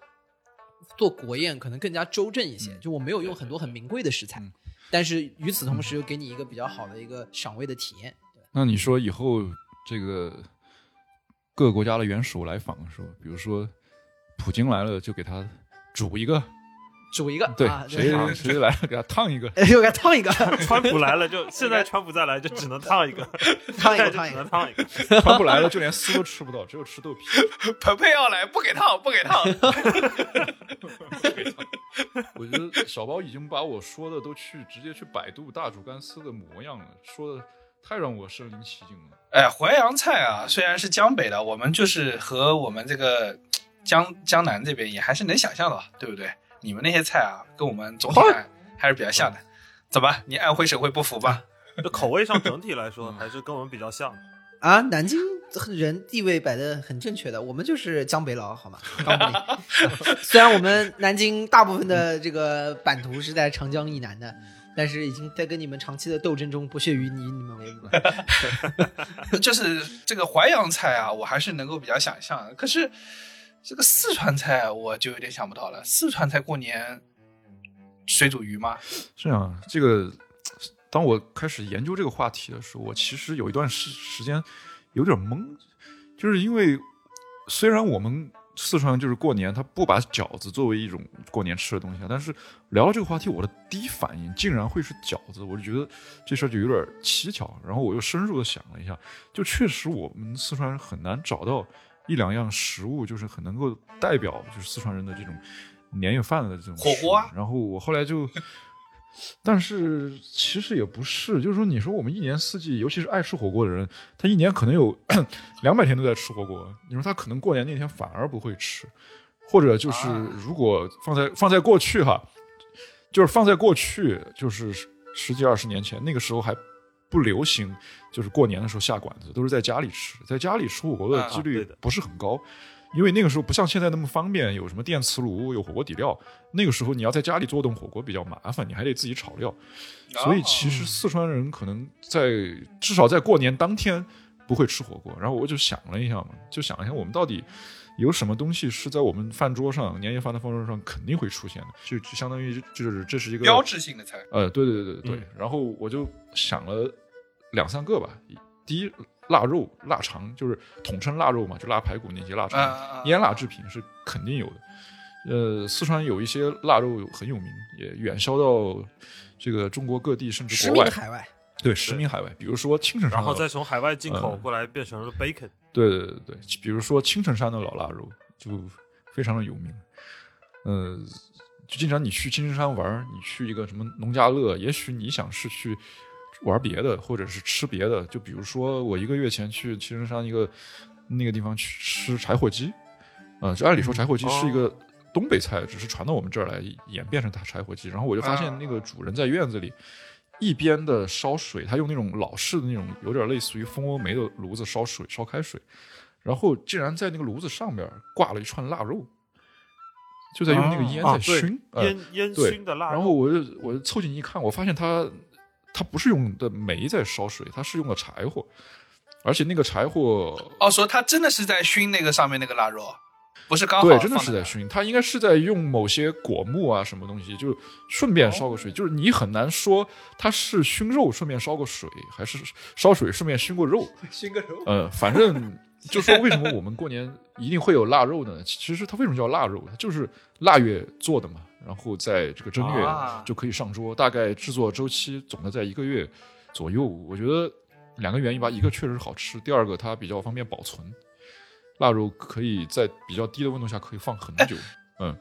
做国宴可能更加周正一些，就我没有用很多很名贵的食材，但是与此同时又给你一个比较好的一个赏味的体验。那你说以后这个各个国家的元首来访的时候，比如说普京来了，就给他煮一个。煮一个，对，谁谁来了给他烫一个，又给他烫一个。川普来了就 现在川普再来就只能烫一个，烫一个，只能烫一个。川普来了就连丝都吃不到，只有吃豆皮。彭佩奥来不给烫，不给烫。我觉得小包已经把我说的都去直接去百度大煮干丝的模样了，说的太让我身临其境了。哎，淮扬菜啊，虽然是江北的，我们就是和我们这个江江南这边也还是能想象的，对不对？你们那些菜啊，跟我们总体还还是比较像的。怎么，你安徽省会不服吧？这口味上整体来说，还是跟我们比较像。啊，南京人地位摆的很正确的，我们就是江北佬，好吗？虽然我们南京大部分的这个版图是在长江以南的，但是已经在跟你们长期的斗争中不屑于以你们为伍了。就是这个淮扬菜啊，我还是能够比较想象。可是。这个四川菜我就有点想不到了。四川菜过年水煮鱼吗？是啊，这个当我开始研究这个话题的时候，我其实有一段时时间有点懵，就是因为虽然我们四川就是过年，他不把饺子作为一种过年吃的东西，但是聊到这个话题，我的第一反应竟然会是饺子，我就觉得这事儿就有点蹊跷。然后我又深入的想了一下，就确实我们四川很难找到。一两样食物就是很能够代表，就是四川人的这种年夜饭的这种火锅。然后我后来就，但是其实也不是，就是说，你说我们一年四季，尤其是爱吃火锅的人，他一年可能有 两百天都在吃火锅。你说他可能过年那天反而不会吃，或者就是如果放在放在过去哈，就是放在过去，就是十几二十年前那个时候还。不流行，就是过年的时候下馆子，都是在家里吃，在家里吃火锅的几率不是很高，因为那个时候不像现在那么方便，有什么电磁炉，有火锅底料。那个时候你要在家里做顿火锅比较麻烦，你还得自己炒料。所以其实四川人可能在至少在过年当天不不会吃火锅。然后我就想了一下嘛，就想一下我们到底有什么东西是在我们饭桌上年夜饭的饭桌上肯定会出现的，就就相当于就是这是一个标志性的菜。呃，对对对对对。嗯然后我就想了两三个吧。第一，腊肉、腊肠，就是统称腊肉嘛，就腊排骨那些腊肠，腌腊制品是肯定有的。呃，四川有一些腊肉很有名，也远销到这个中国各地，甚至国外。海外，对，驰名海外。比如说青城山，然后再从海外进口嗯过来变成了 bacon，对对对对，比如说青城山的老腊肉就非常的有名。呃，就经常你去青城山玩，你去一个什么农家乐，也许你想是去玩别的，或者是吃别的。就比如说我一个月前去青城山一个那个地方去吃柴火鸡，呃，就按理说柴火鸡是一个东北菜，只是传到我们这儿来演变成它柴火鸡。然后我就发现那个主人在院子里。一边的烧水，他用那种老式的那种有点类似于蜂窝煤的炉子烧水，烧开水，然后竟然在那个炉子上面挂了一串腊肉，就在用那个烟在熏，啊烟烟熏的腊肉。然后我就我就凑近一看，我发现它它不是用的煤在烧水，它是用的柴火，而且那个柴火哦，说它真的是在熏那个上面那个腊肉，不是刚好对，真的是在熏，它应该是在用某些果木啊什么东西，就顺便烧个水，就是你很难说它是熏肉顺便烧个水，还是烧水顺便熏过肉。熏个肉。呃，反正就说为什么我们过年一定会有腊肉呢？其实它为什么叫腊肉？它就是腊月做的嘛，然后在这个正月啊就可以上桌，大概制作周期总的在一个月左右。我觉得两个原因吧，一个确实好吃，第二个它比较方便保存。腊肉可以在比较低的温度下可以放很久。嗯，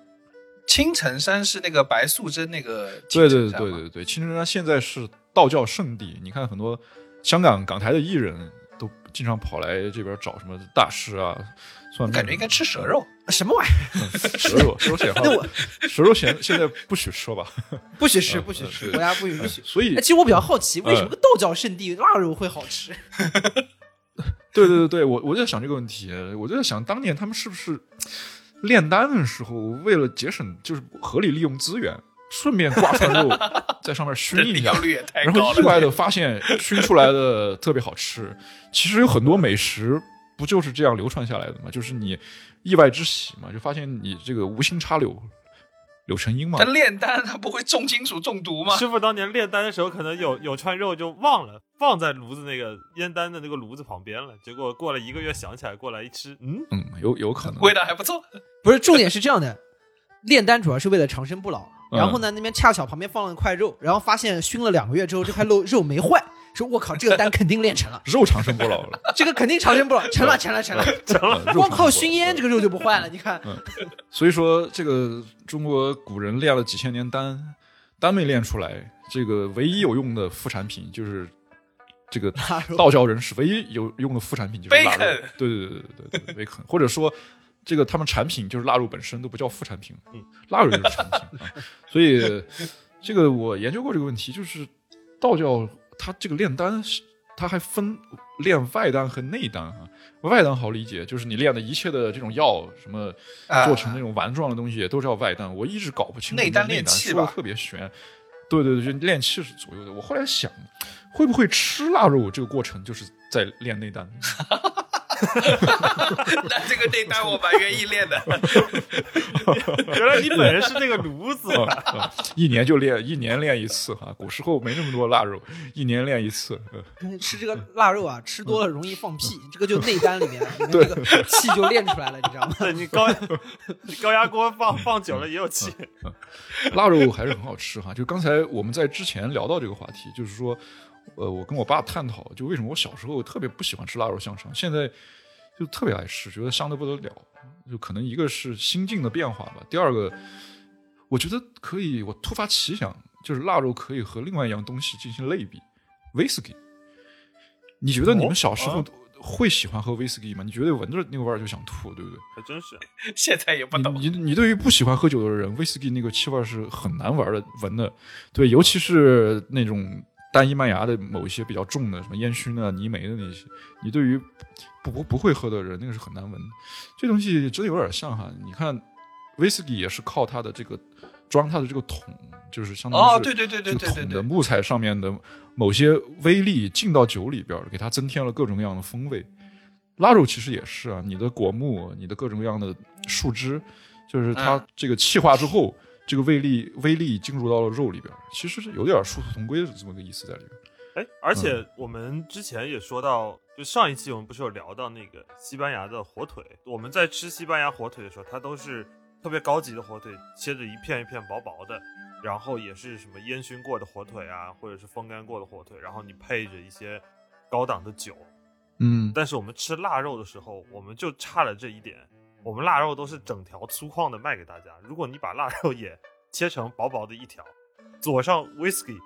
青城山是那个白素贞那个青对对对对对，青城山现在是道教圣地，你看很多香港港台的艺人都经常跑来这边找什么大师啊、算。感觉应该吃蛇肉。什么玩意儿？蛇肉，蛇肉显 那我蛇肉现现在不许 吃了吧？不许吃，嗯不许吃，国家不允许。所以哎，其实我比较好奇，为什么个道教圣地腊肉会好吃？对对对对，我我就在想这个问题，我就在想当年他们是不是炼丹的时候，为了节省，就是合理利用资源，顺便挂串肉 在上面熏一下然。后意外的发现熏出来的特别好吃。其实有很多美食不就是这样流传下来的吗？就是你意外之喜嘛，就发现你这个无心插柳，柳成荫嘛他。炼丹，他不会重金属中毒吗？师傅当年炼丹的时候，可能有有串肉就忘了放在炉子那个烟丹的那个炉子旁边了，结果过了一个月想起来过来一吃，嗯，嗯，有有可能。味道还不错。不是，重点是这样的，炼丹主要是为了长生不老。嗯然后呢，那边恰巧旁边放了一块肉，然后发现熏了两个月之后，这块肉肉没坏，说我靠，这个丹肯定练成了，肉长生不老了，这个肯定长生不老，成了，成了，成了，成了光靠熏烟这个肉就不坏了。你看，所以说，这个中国古人练了几千年丹，丹没练出来，这个唯一有用的副产品就是这个道教人士唯一有用的副产品就是腊肉。对对对对对对对，bacon，或者说这个他们产品就是腊肉本身都不叫副产品，嗯，腊肉就是产品 啊。所以这个我研究过这个问题，就是道教它这个炼丹是。它还分炼外丹和内丹啊，外丹好理解，就是你炼的一切的这种药，什么啊做成那种丸状的东西，都叫外丹。我一直搞不清楚内丹内炼气说的吧特别玄。对对对，就炼气是左右的。我后来想，会不会吃腊肉这个过程就是在炼内丹？那这个内丹我蛮愿意练的。原来你本人是那个炉子，一年就练，一年练一次哈。古时候没那么多腊肉，一年练一次。呃吃这个腊肉啊，吃多了容易放屁，这个就内丹里面这个气就练出来了，你知道吗？对你高你高压锅放放久了也有气，腊肉还是很好吃哈。就刚才我们在之前聊到这个话题，就是说，呃，我跟我爸探讨，就为什么我小时候特别不喜欢吃腊肉香肠，现在就特别爱吃，觉得香的不得了。就可能一个是心境的变化吧，第二个，我觉得可以，我突发奇想，就是腊肉可以和另外一样东西进行类比，威士忌。你觉得你们小时候哦会喜欢喝威士忌吗？你觉得闻着那个味儿就想吐，对不对？还真是。现在也不懂。你你你对于不喜欢喝酒的人，威士忌那个气味是很难玩的闻的，对，尤其是那种单一麦芽的某一些比较重的，什么烟熏啊、泥煤的那些，你对于不不不会喝的人，那个是很难闻的。这东西真的有点像哈，你看威士忌也是靠它的这个装它的这个桶，就是相当于哦，是对对对对对对对，桶的木材上面的某些微粒进到酒里边儿，给它增添了各种各样的风味。腊肉其实也是啊，你的果木、你的各种各样的树枝，就是它嗯这个气化之后，这个微粒微粒进入到了肉里边儿，其实是有点殊途同归的这么个意思在里边儿。哎，而且我们之前也说到，就上一期我们不是有聊到那个西班牙的火腿？我们在吃西班牙火腿的时候，它都是特别高级的火腿，切着一片一片薄薄的，然后也是什么烟熏过的火腿啊，或者是风干过的火腿，然后你配着一些高档的酒。嗯，但是我们吃腊肉的时候，我们就差了这一点，我们腊肉都是整条粗犷的卖给大家。如果你把腊肉 也切成薄薄的一条，佐上 whisky，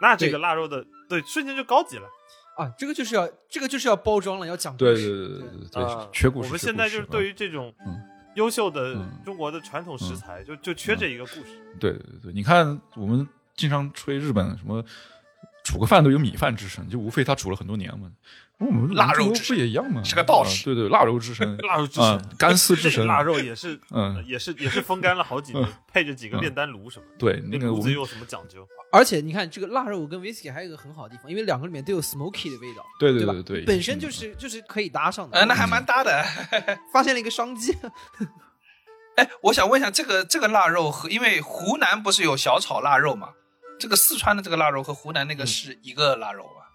那这个腊肉的对瞬间就高级了。啊，这个就是要这个就是要包装了，要讲故对事。对对对对对缺故事。我们现在就是对于这种嗯优秀的嗯中国的传统食材，就就缺这一个故事。对对对对，你看我们经常吹日本什么煮个饭都有米饭之称，就无非他煮了很多年嘛。我们腊肉不也一样吗？是个道啊士对对，腊肉之神，腊肉之啊神，干丝之神，腊肉也是，嗯也是也是风干了好几年，配着几个炼丹炉什么的。对那个我们炉子有什么讲究？而且你看这个腊肉跟 whisky 还有一个很好的地方，因为两个里面都有 smoky 的味道，对对对对，本身就是就是可以搭上的。哎，那还蛮搭的。发现了一个商机。哎，我想问一下，这个这个腊肉和因为湖南不是有小炒腊肉嘛？这个四川的这个腊肉和湖南那个是一个腊肉吧？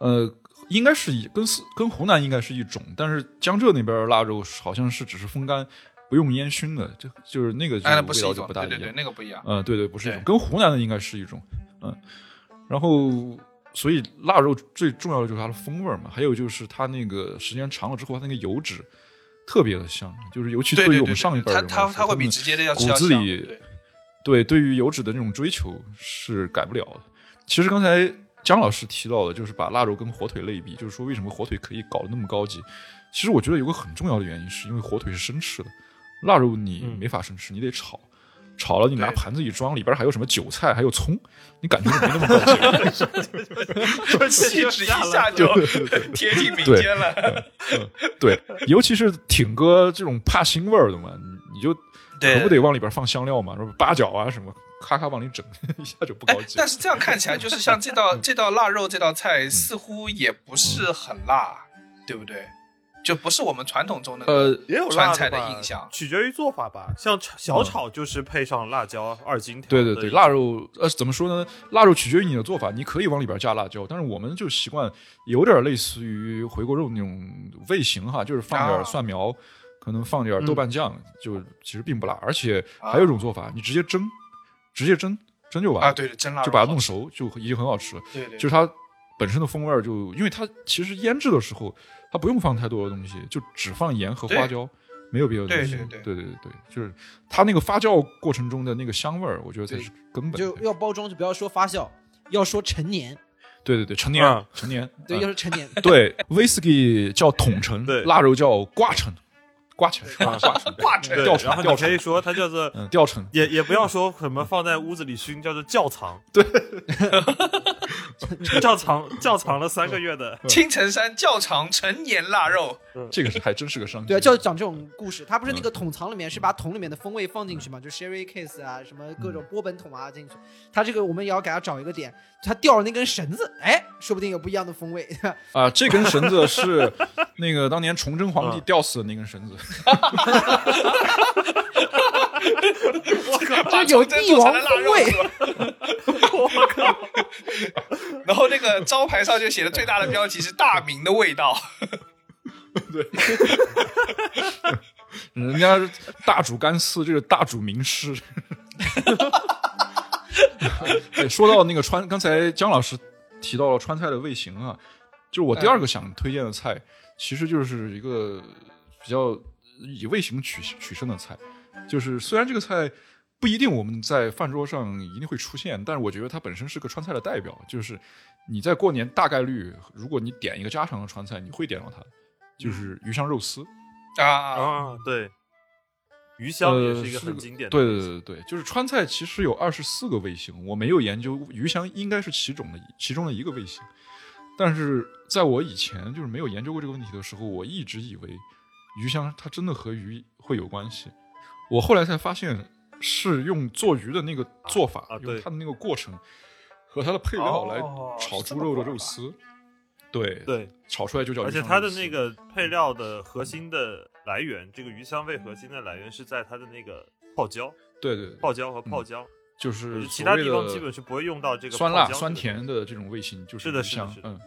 呃，应该是一跟四跟湖南应该是一种，但是江浙那边腊肉好像是只是风干，不用烟熏的，就就是那个味道就不是一种，对对对，不大一样。那个不一样。嗯，对对，不是一种，跟湖南的应该是一种，嗯，然后所以腊肉最重要的就是它的风味儿嘛，还有就是它那个时间长了之后，它那个油脂特别的香，就是尤其对对对于我们上一辈它人来说，它它会比直接的要吃骨子里对对对于油脂的那种追求是改不了的。其实刚才姜老师提到的，就是把腊肉跟火腿类比，就是说为什么火腿可以搞得那么高级。其实我觉得有个很重要的原因，是因为火腿是生吃的，腊肉你嗯没法生吃，你得炒。炒了，你拿盘子一装，里边还有什么韭菜，还有葱，你感觉就没那么高级。气质一下就贴近民间了。对，尤其是挺哥这种怕腥味儿的嘛，你你就对可不得往里边放香料嘛，什么八角啊什么，咔咔往里整，一下就不哎高，级。但是这样看起来，就是像这道 这道腊肉这道菜，似乎也不是很辣，对不对？就不是我们传统中的呃，也有川菜的印象。取决于做法吧。像小炒就是配上辣椒二荆条。对对对，腊。肉呃怎么说呢？腊肉取决于你的做法，你可以往里边加辣椒，但是我们就习惯有点类似于回锅肉那种味型哈，就是放点啊蒜苗，可能放点豆瓣酱，就其实并不辣。而且啊还有一种做法，你直接蒸，直接蒸蒸就完了啊，对对，真腊就把它。弄熟，就已经很好吃了。对对，就是它本身的风味儿就，因为它其实腌制的时候，它不用放太多的东西，就只放盐和花椒，没有别的东西。对对对对对对就是它那个发酵过程中的那个香味儿，我觉得才是根本。就要包装，就不要说发酵，要说陈年。对对对，陈年啊成年，对，嗯要说陈年。对威士忌叫桶陈，对腊肉叫挂陈，挂陈挂陈，挂起来，吊成然后你可以说它叫做，嗯，吊成。也也不要说什么放在屋子里熏，叫做窖藏。对，窖藏窖藏了三个月的。青城山窖藏陈年腊肉，这个是还真是个商机。对啊，就要讲这种故事。他不是那个桶藏里面是把桶里面的风味放进去嘛，就 sherry case 啊，什么各种波本桶啊进去。他这个我们也要给他找一个点，他吊了那根绳子，哎，说不定有不一样的风味。啊，这根绳子是那个当年崇祯皇帝嗯吊死的那根绳子。我靠，这有帝王腊味是吧然后那个招牌上就写的最大的标题是“大明的味道 对 人家大煮干丝，这个大煮名师。对，说到那个川，刚才姜老师提到了川菜的味型啊，就是我第二个想推荐的菜，其实就是一个比较以味型取取胜的菜。就是虽然这个菜不一定我们在饭桌上一定会出现，但是我觉得它本身是个川菜的代表。就是你在过年大概率，如果你点一个家常的川菜，你会点到它，就是鱼香肉丝。”啊，啊，对，鱼香也呃是一个很经典的。对对对对，就是川菜其实有二十四个味型，我没有研究，鱼香应该是其中的其中的一个味型。但是在我以前就是没有研究过这个问题的时候，我一直以为鱼香它真的和鱼会有关系。我后来才发现，是用做鱼的那个做法，啊对。用它的那个过程和它的配料来哦炒猪肉的肉丝。对，对，炒出来就叫鱼而且它的那个配料的核心的来源，这个鱼香味核心的来源是在它的那个泡椒、对对对，泡椒和泡椒，就是其他地方基本是不会用到这个酸辣、酸甜的这种味型，就是是的是的是的。嗯，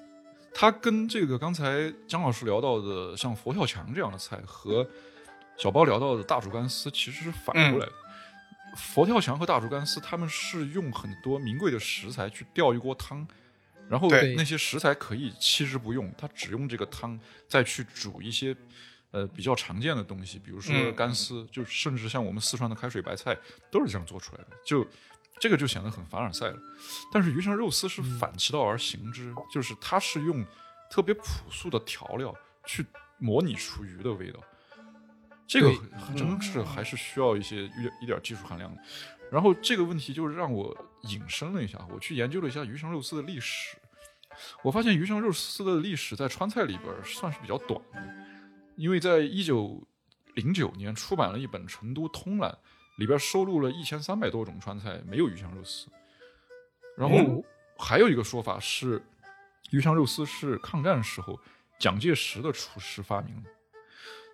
它跟这个刚才姜老师聊到的像佛跳墙这样的菜和小包聊到的大煮干丝其实是反嗯。过来的。佛跳墙和大竹干丝，他们是用很多名贵的食材去吊一锅汤，然后那些食材可以弃之不用，他只用这个汤再去煮一些呃比较常见的东西，比如说嗯干丝，就甚至像我们四川的开水白菜都是这样做出来的，就这个就显得很凡尔赛了。但是鱼香肉丝是反其道而行之，就是它是用特别朴素的调料去模拟出鱼的味道。这个真是还是需要一些一点一点技术含量的。然后这个问题就是让我引申了一下，我去研究了一下鱼香肉丝的历史。我发现鱼香肉丝的历史在川菜里边算是比较短的，因为在一九零九年出版了一本《成都通览》，里边收录了一千三百多种川菜，没有鱼香肉丝。然后还有一个说法是，鱼香肉丝是抗战时候蒋介石的厨师发明的，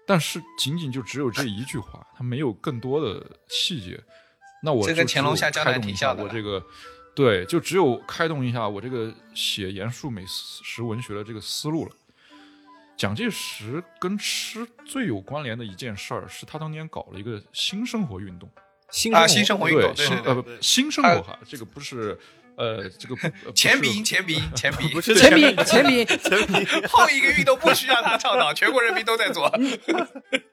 但是仅仅就只有这一句话，它没有更多的细节。那我就这跟乾隆下江南开动一下挺像的我这个，对，就只有开动一下我这个写严肃美食文学的这个思路了。蒋介石跟吃最有关联的一件事儿，是他当年搞了一个新生活运动。啊，新生新生活运动，对呃不新生活哈，这个不是呃这个前鼻音前鼻音，前鼻音，前鼻音，不是前鼻音前鼻音后一个运动不需要他倡导，全国人民都在做。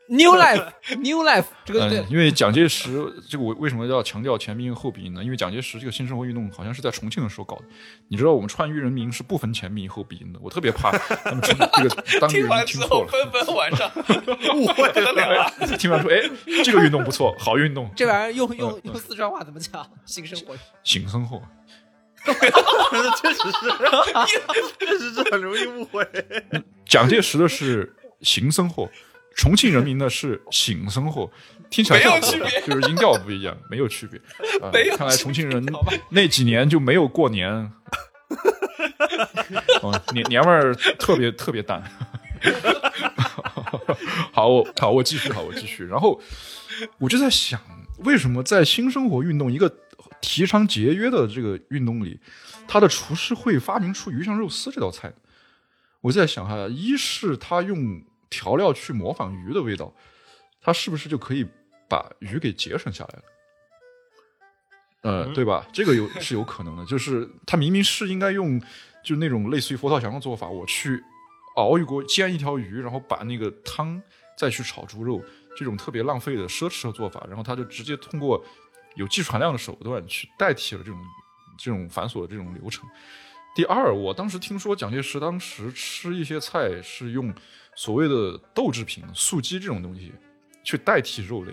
New Life New Life 这个对嗯，因为蒋介石这个我为什么要强调前鼻音后鼻音呢？因为蒋介石这个新生活运动好像是在重庆的时候搞的。你知道我们川渝人民是不分前鼻音后鼻音的，我特别怕他们重这个 当地听人完之后，民听错了，纷纷晚上 误会不得了了。听完说哎这个运动不错，好运动，这玩意儿用用用四川话怎么讲？新生活新生活。确实是，确实是很容易误会。蒋介石的是行生活，重庆人民的是醒生活，听起来没有区别就是音调不一样，没有区别。啊 没有看来重庆人那几年就没有过年，哦，年年味儿特别特别淡。好，我好，我继续，好，我继续。然后我就在想，为什么在新生活运动一个提倡节约的这个运动里，他的厨师会发明出鱼香肉丝这道菜？我在想哈，一是他用调料去模仿鱼的味道，他是不是就可以把鱼给节省下来了？呃，嗯对吧？这个有是有可能的，就是他明明是应该用就那种类似于佛跳墙的做法，我去熬一锅煎一条鱼，然后把那个汤再去炒猪肉，这种特别浪费的奢侈的做法，然后他就直接通过有技术含量的手段去代替了这种这种繁琐的这种流程。第二，我当时听说蒋介石当时吃一些菜是用所谓的豆制品、素鸡这种东西去代替肉类，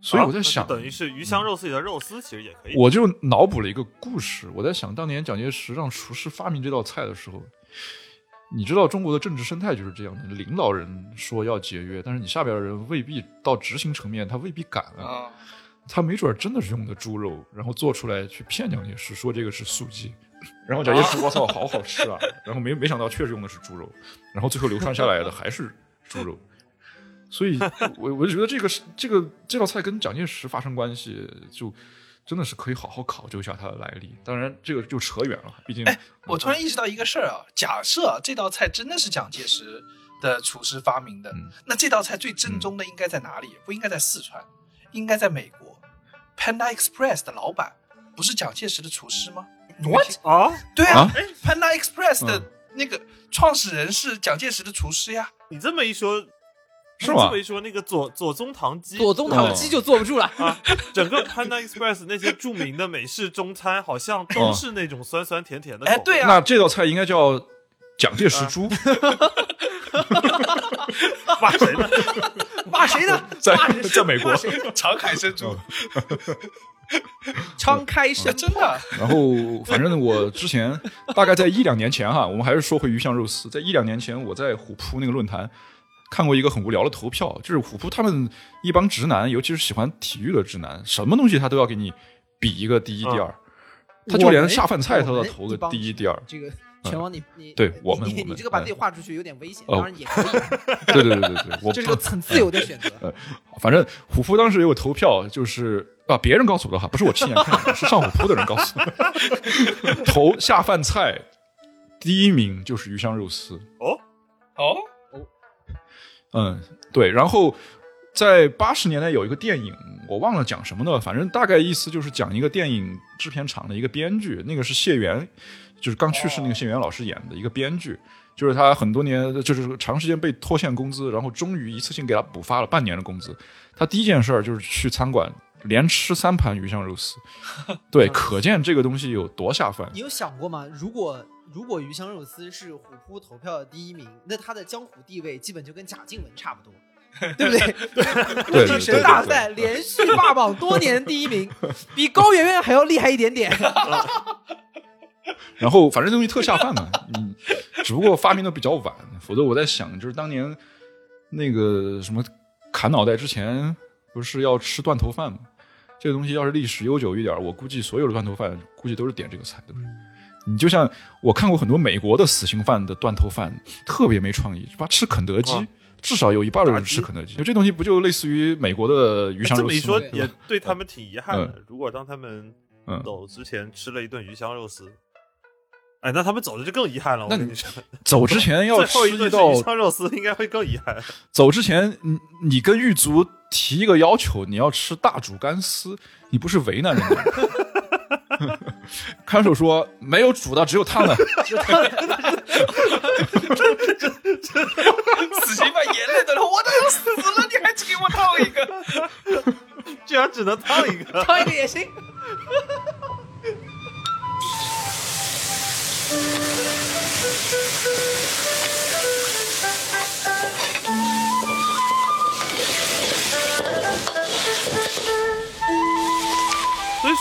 所以我在想，啊等于是鱼香肉丝里的肉丝，其实也可以。我就脑补了一个故事。我在想，当年蒋介石让厨师发明这道菜的时候，你知道中国的政治生态就是这样的：领导人说要节约，但是你下边的人未必到执行层面，他未必敢啊。啊，他没准儿真的是用的猪肉，然后做出来去骗蒋介石说这个是素鸡，然后蒋介石我操好好吃啊，然后没没想到确实用的是猪肉，然后最后流传下来的还是猪肉，所以我我就觉得这个是这个这道菜跟蒋介石发生关系，就真的是可以好好考究一下它的来历。当然这个就扯远了，毕竟哎我突然意识到一个事儿啊，假设啊这道菜真的是蒋介石的厨师发明的，嗯那这道菜最正宗的应该在哪里？不应该在四川，应该在美国。Panda Express 的老板不是蒋介石的厨师吗 What？啊，对啊啊，Panda Express 的嗯那个创始人是蒋介石的厨师呀。你这么一说，是吗你这么一说，那个左左宗棠鸡，左宗棠鸡就坐不住了。啊，整个 Panda Express 那些著名的美式中餐，好像都是那种酸酸甜甜的口味。哎，对啊，那这道菜应该叫蒋介石猪，骂谁呢？骂谁呢？在在美国？长海生猪，敞开哎生真的然后，反正我之前大概在一两年前哈，我们还是说回鱼香肉丝，在一两年前，我在虎扑那个论坛看过一个很无聊的投票，就是虎扑他们一帮直男，尤其是喜欢体育的直男，什么东西他都要给你比一个第一、第二，他就连下饭菜他都要投个第一、第二。这个全网你你对我们我们你你这个把哎自己画出去有点危险，哦。当然也可以，对对对对对，我这是个很自由的选择。反正虎扑当时有投票，就是啊，别人告诉我的哈，不是我亲眼看的，是上虎扑的人告诉我的。投下饭菜第一名就是鱼香肉丝，哦？哦，嗯，对。然后在八十年代有一个电影，我忘了讲什么的，反正大概意思就是讲一个电影制片厂的一个编剧，那个是谢元，就是刚去世那个谢元老师演的一个编剧。就是他很多年，就是长时间被拖欠工资，然后终于一次性给他补发了半年的工资。他第一件事儿就是去餐馆连吃三盘鱼香肉丝，对，可见这个东西有多下饭。你有想过吗？如果如果鱼香肉丝是虎扑投票的第一名，那他的江湖地位基本就跟贾静雯差不多，对不对？对 女神大赛连续霸榜多年第一名，比高圆圆还要厉害一点点。然后反正东西特下饭嘛，嗯，只不过发明的比较晚，否则我在想，就是当年那个什么砍脑袋之前，不是要吃断头饭吗？这个东西要是历史悠久一点，我估计所有的断头饭估计都是点这个菜的。你就像我看过很多美国的死刑犯的断头饭，特别没创意，吧？吃肯德基。啊至少有一半的人吃肯德基，就这东西不就类似于美国的鱼香肉丝这么一说？也对他们挺遗憾的。如果当他们嗯走之前吃了一顿鱼香肉丝，哎，那他们走的就更遗憾了。我那你跟你说，走之前要吃一道一顿鱼香肉丝，应该会更遗憾。走之前，你你跟狱卒提一个要求，你要吃大煮干丝，你不是为难人吗？看守说没有煮的，只有烫的。死刑犯眼泪都流，我都要死了，你还只给我烫一个？居然只能烫一个。烫一个也行。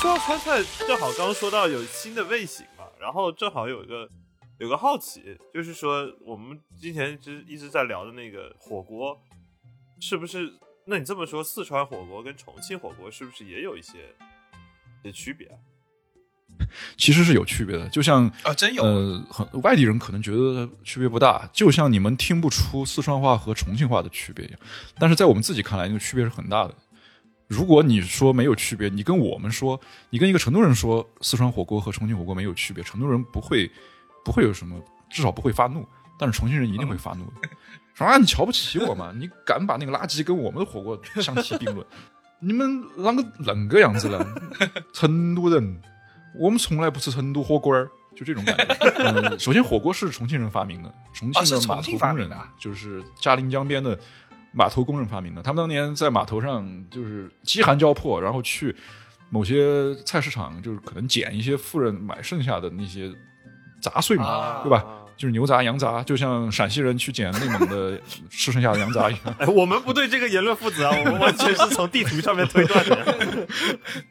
说到川菜，正好刚刚说到有新的味型嘛，然后正好有一个有个好奇，就是说我们之前一直一直在聊的那个火锅，是不是？那你这么说，四川火锅跟重庆火锅是不是也有一些一些区别啊？其实是有区别的，就像啊，真有，呃，很外地人可能觉得区别不大，就像你们听不出四川话和重庆话的区别一样，但是在我们自己看来，那个区别是很大的。如果你说没有区别，你跟我们说，你跟一个成都人说四川火锅和重庆火锅没有区别，成都人不会不会有什么，至少不会发怒，但是重庆人一定会发怒的。说啊，你瞧不起我嘛？你敢把那个垃圾跟我们的火锅相提并论？你们啷个恁个样子呢？成都人，我们从来不吃成都火锅儿，就这种感觉。嗯，首先火锅是重庆人发明的，重庆的码头工人、啊就是嘉陵江边的码头工人发明的。他们当年在码头上就是饥寒交迫，然后去某些菜市场，就是可能捡一些富人买剩下的那些杂碎嘛，啊对吧？就是牛杂、羊杂，就像陕西人去捡内蒙的吃剩下的羊杂一样。哎，我们不对这个言论负责啊，我们完全是从地图上面推断的。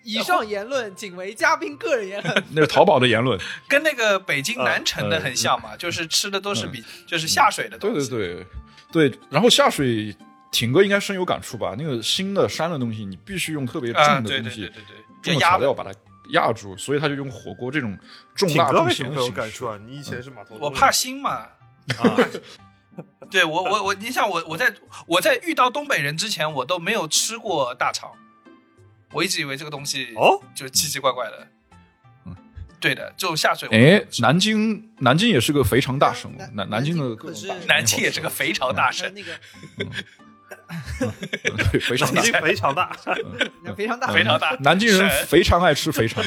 以上言论仅为嘉宾个人言论。那是淘宝的言论。跟那个北京南城的很像嘛，就是吃的都是比就是下水的对东西。对对对对，然后下水，挺哥应该深有感触吧？那个新的山的东西，你必须用特别啊，重的东西，对对对对对，重的要压的。调料把它压住，所以他就用火锅这种重挺辣重哥为什么有咸的形式。感触啊？你以前是码头我怕腥嘛。啊，对我我我，你想我我在我在遇到东北人之前，我都没有吃过大肠，我一直以为这个东西哦，就奇奇怪怪的。嗯，对的，就下水我哎，南京南京也是个肥肠大省，南南南京的各可是种大南京也是个肥肠大呃省，那个 对肥肠大已经非常大。那非常大。肥肠大。南京人省非常爱吃肥肠，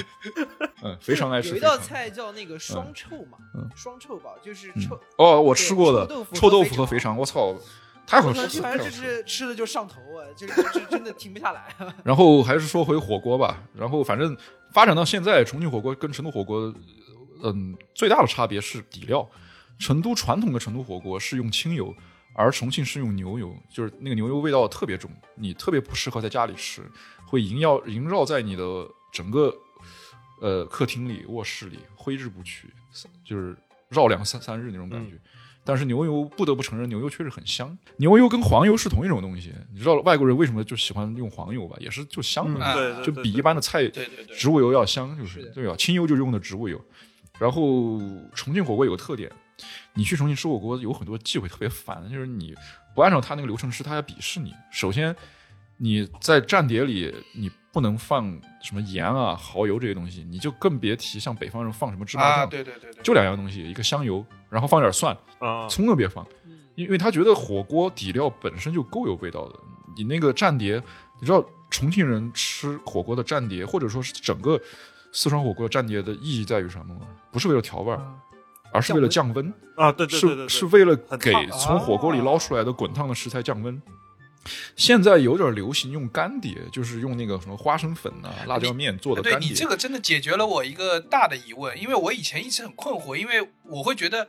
嗯，非常爱吃有一道。菜叫那个双臭嘛嗯，双臭吧，就是嗯臭。哦，我吃过的臭豆腐和臭豆腐肥肠和肥肠，我操，太好我吃了！反正就是吃的就上头啊，这个这真的停不下来。然后还是说回火锅吧，然后反正发展到现在，重庆火锅跟成都火锅，嗯，最大的差别是底料。成都传统的成都火锅是用清油，而重庆是用牛油，就是那个牛油味道特别重，你特别不适合在家里吃，会萦绕萦绕在你的整个呃客厅里、卧室里，挥之不去，就是绕两三三日那种感觉。但是牛油不得不承认，牛油确实很香。牛油跟黄油是同一种东西，你知道外国人为什么就喜欢用黄油吧？也是就香嘛，就比一般的菜植物油要香，就是对吧？清油就用的植物油。然后重庆火锅有个特点，你去重庆吃火锅有很多忌讳特别烦，就是你不按照他那个流程吃，他要鄙视你。首先你在蘸碟里你不能放什么盐啊、蚝油这些东西，你就更别提像北方人放什么芝麻酱，啊，对对对对，就两样东西，一个香油，然后放点蒜，啊，葱都别放，因为他觉得火锅底料本身就够有味道的。你那个蘸碟，你知道重庆人吃火锅的蘸碟，或者说是整个四川火锅蘸碟的意义在于什么吗？不是为了调味儿，而是为了降温，啊，对对对对对，是是为了给从火锅里捞出来的滚烫的食材降温。现在有点流行用干碟，就是用那个什么花生粉啊、辣椒面做的干碟。对你这个真的解决了我一个大的疑问，因为我以前一直很困惑，因为我会觉得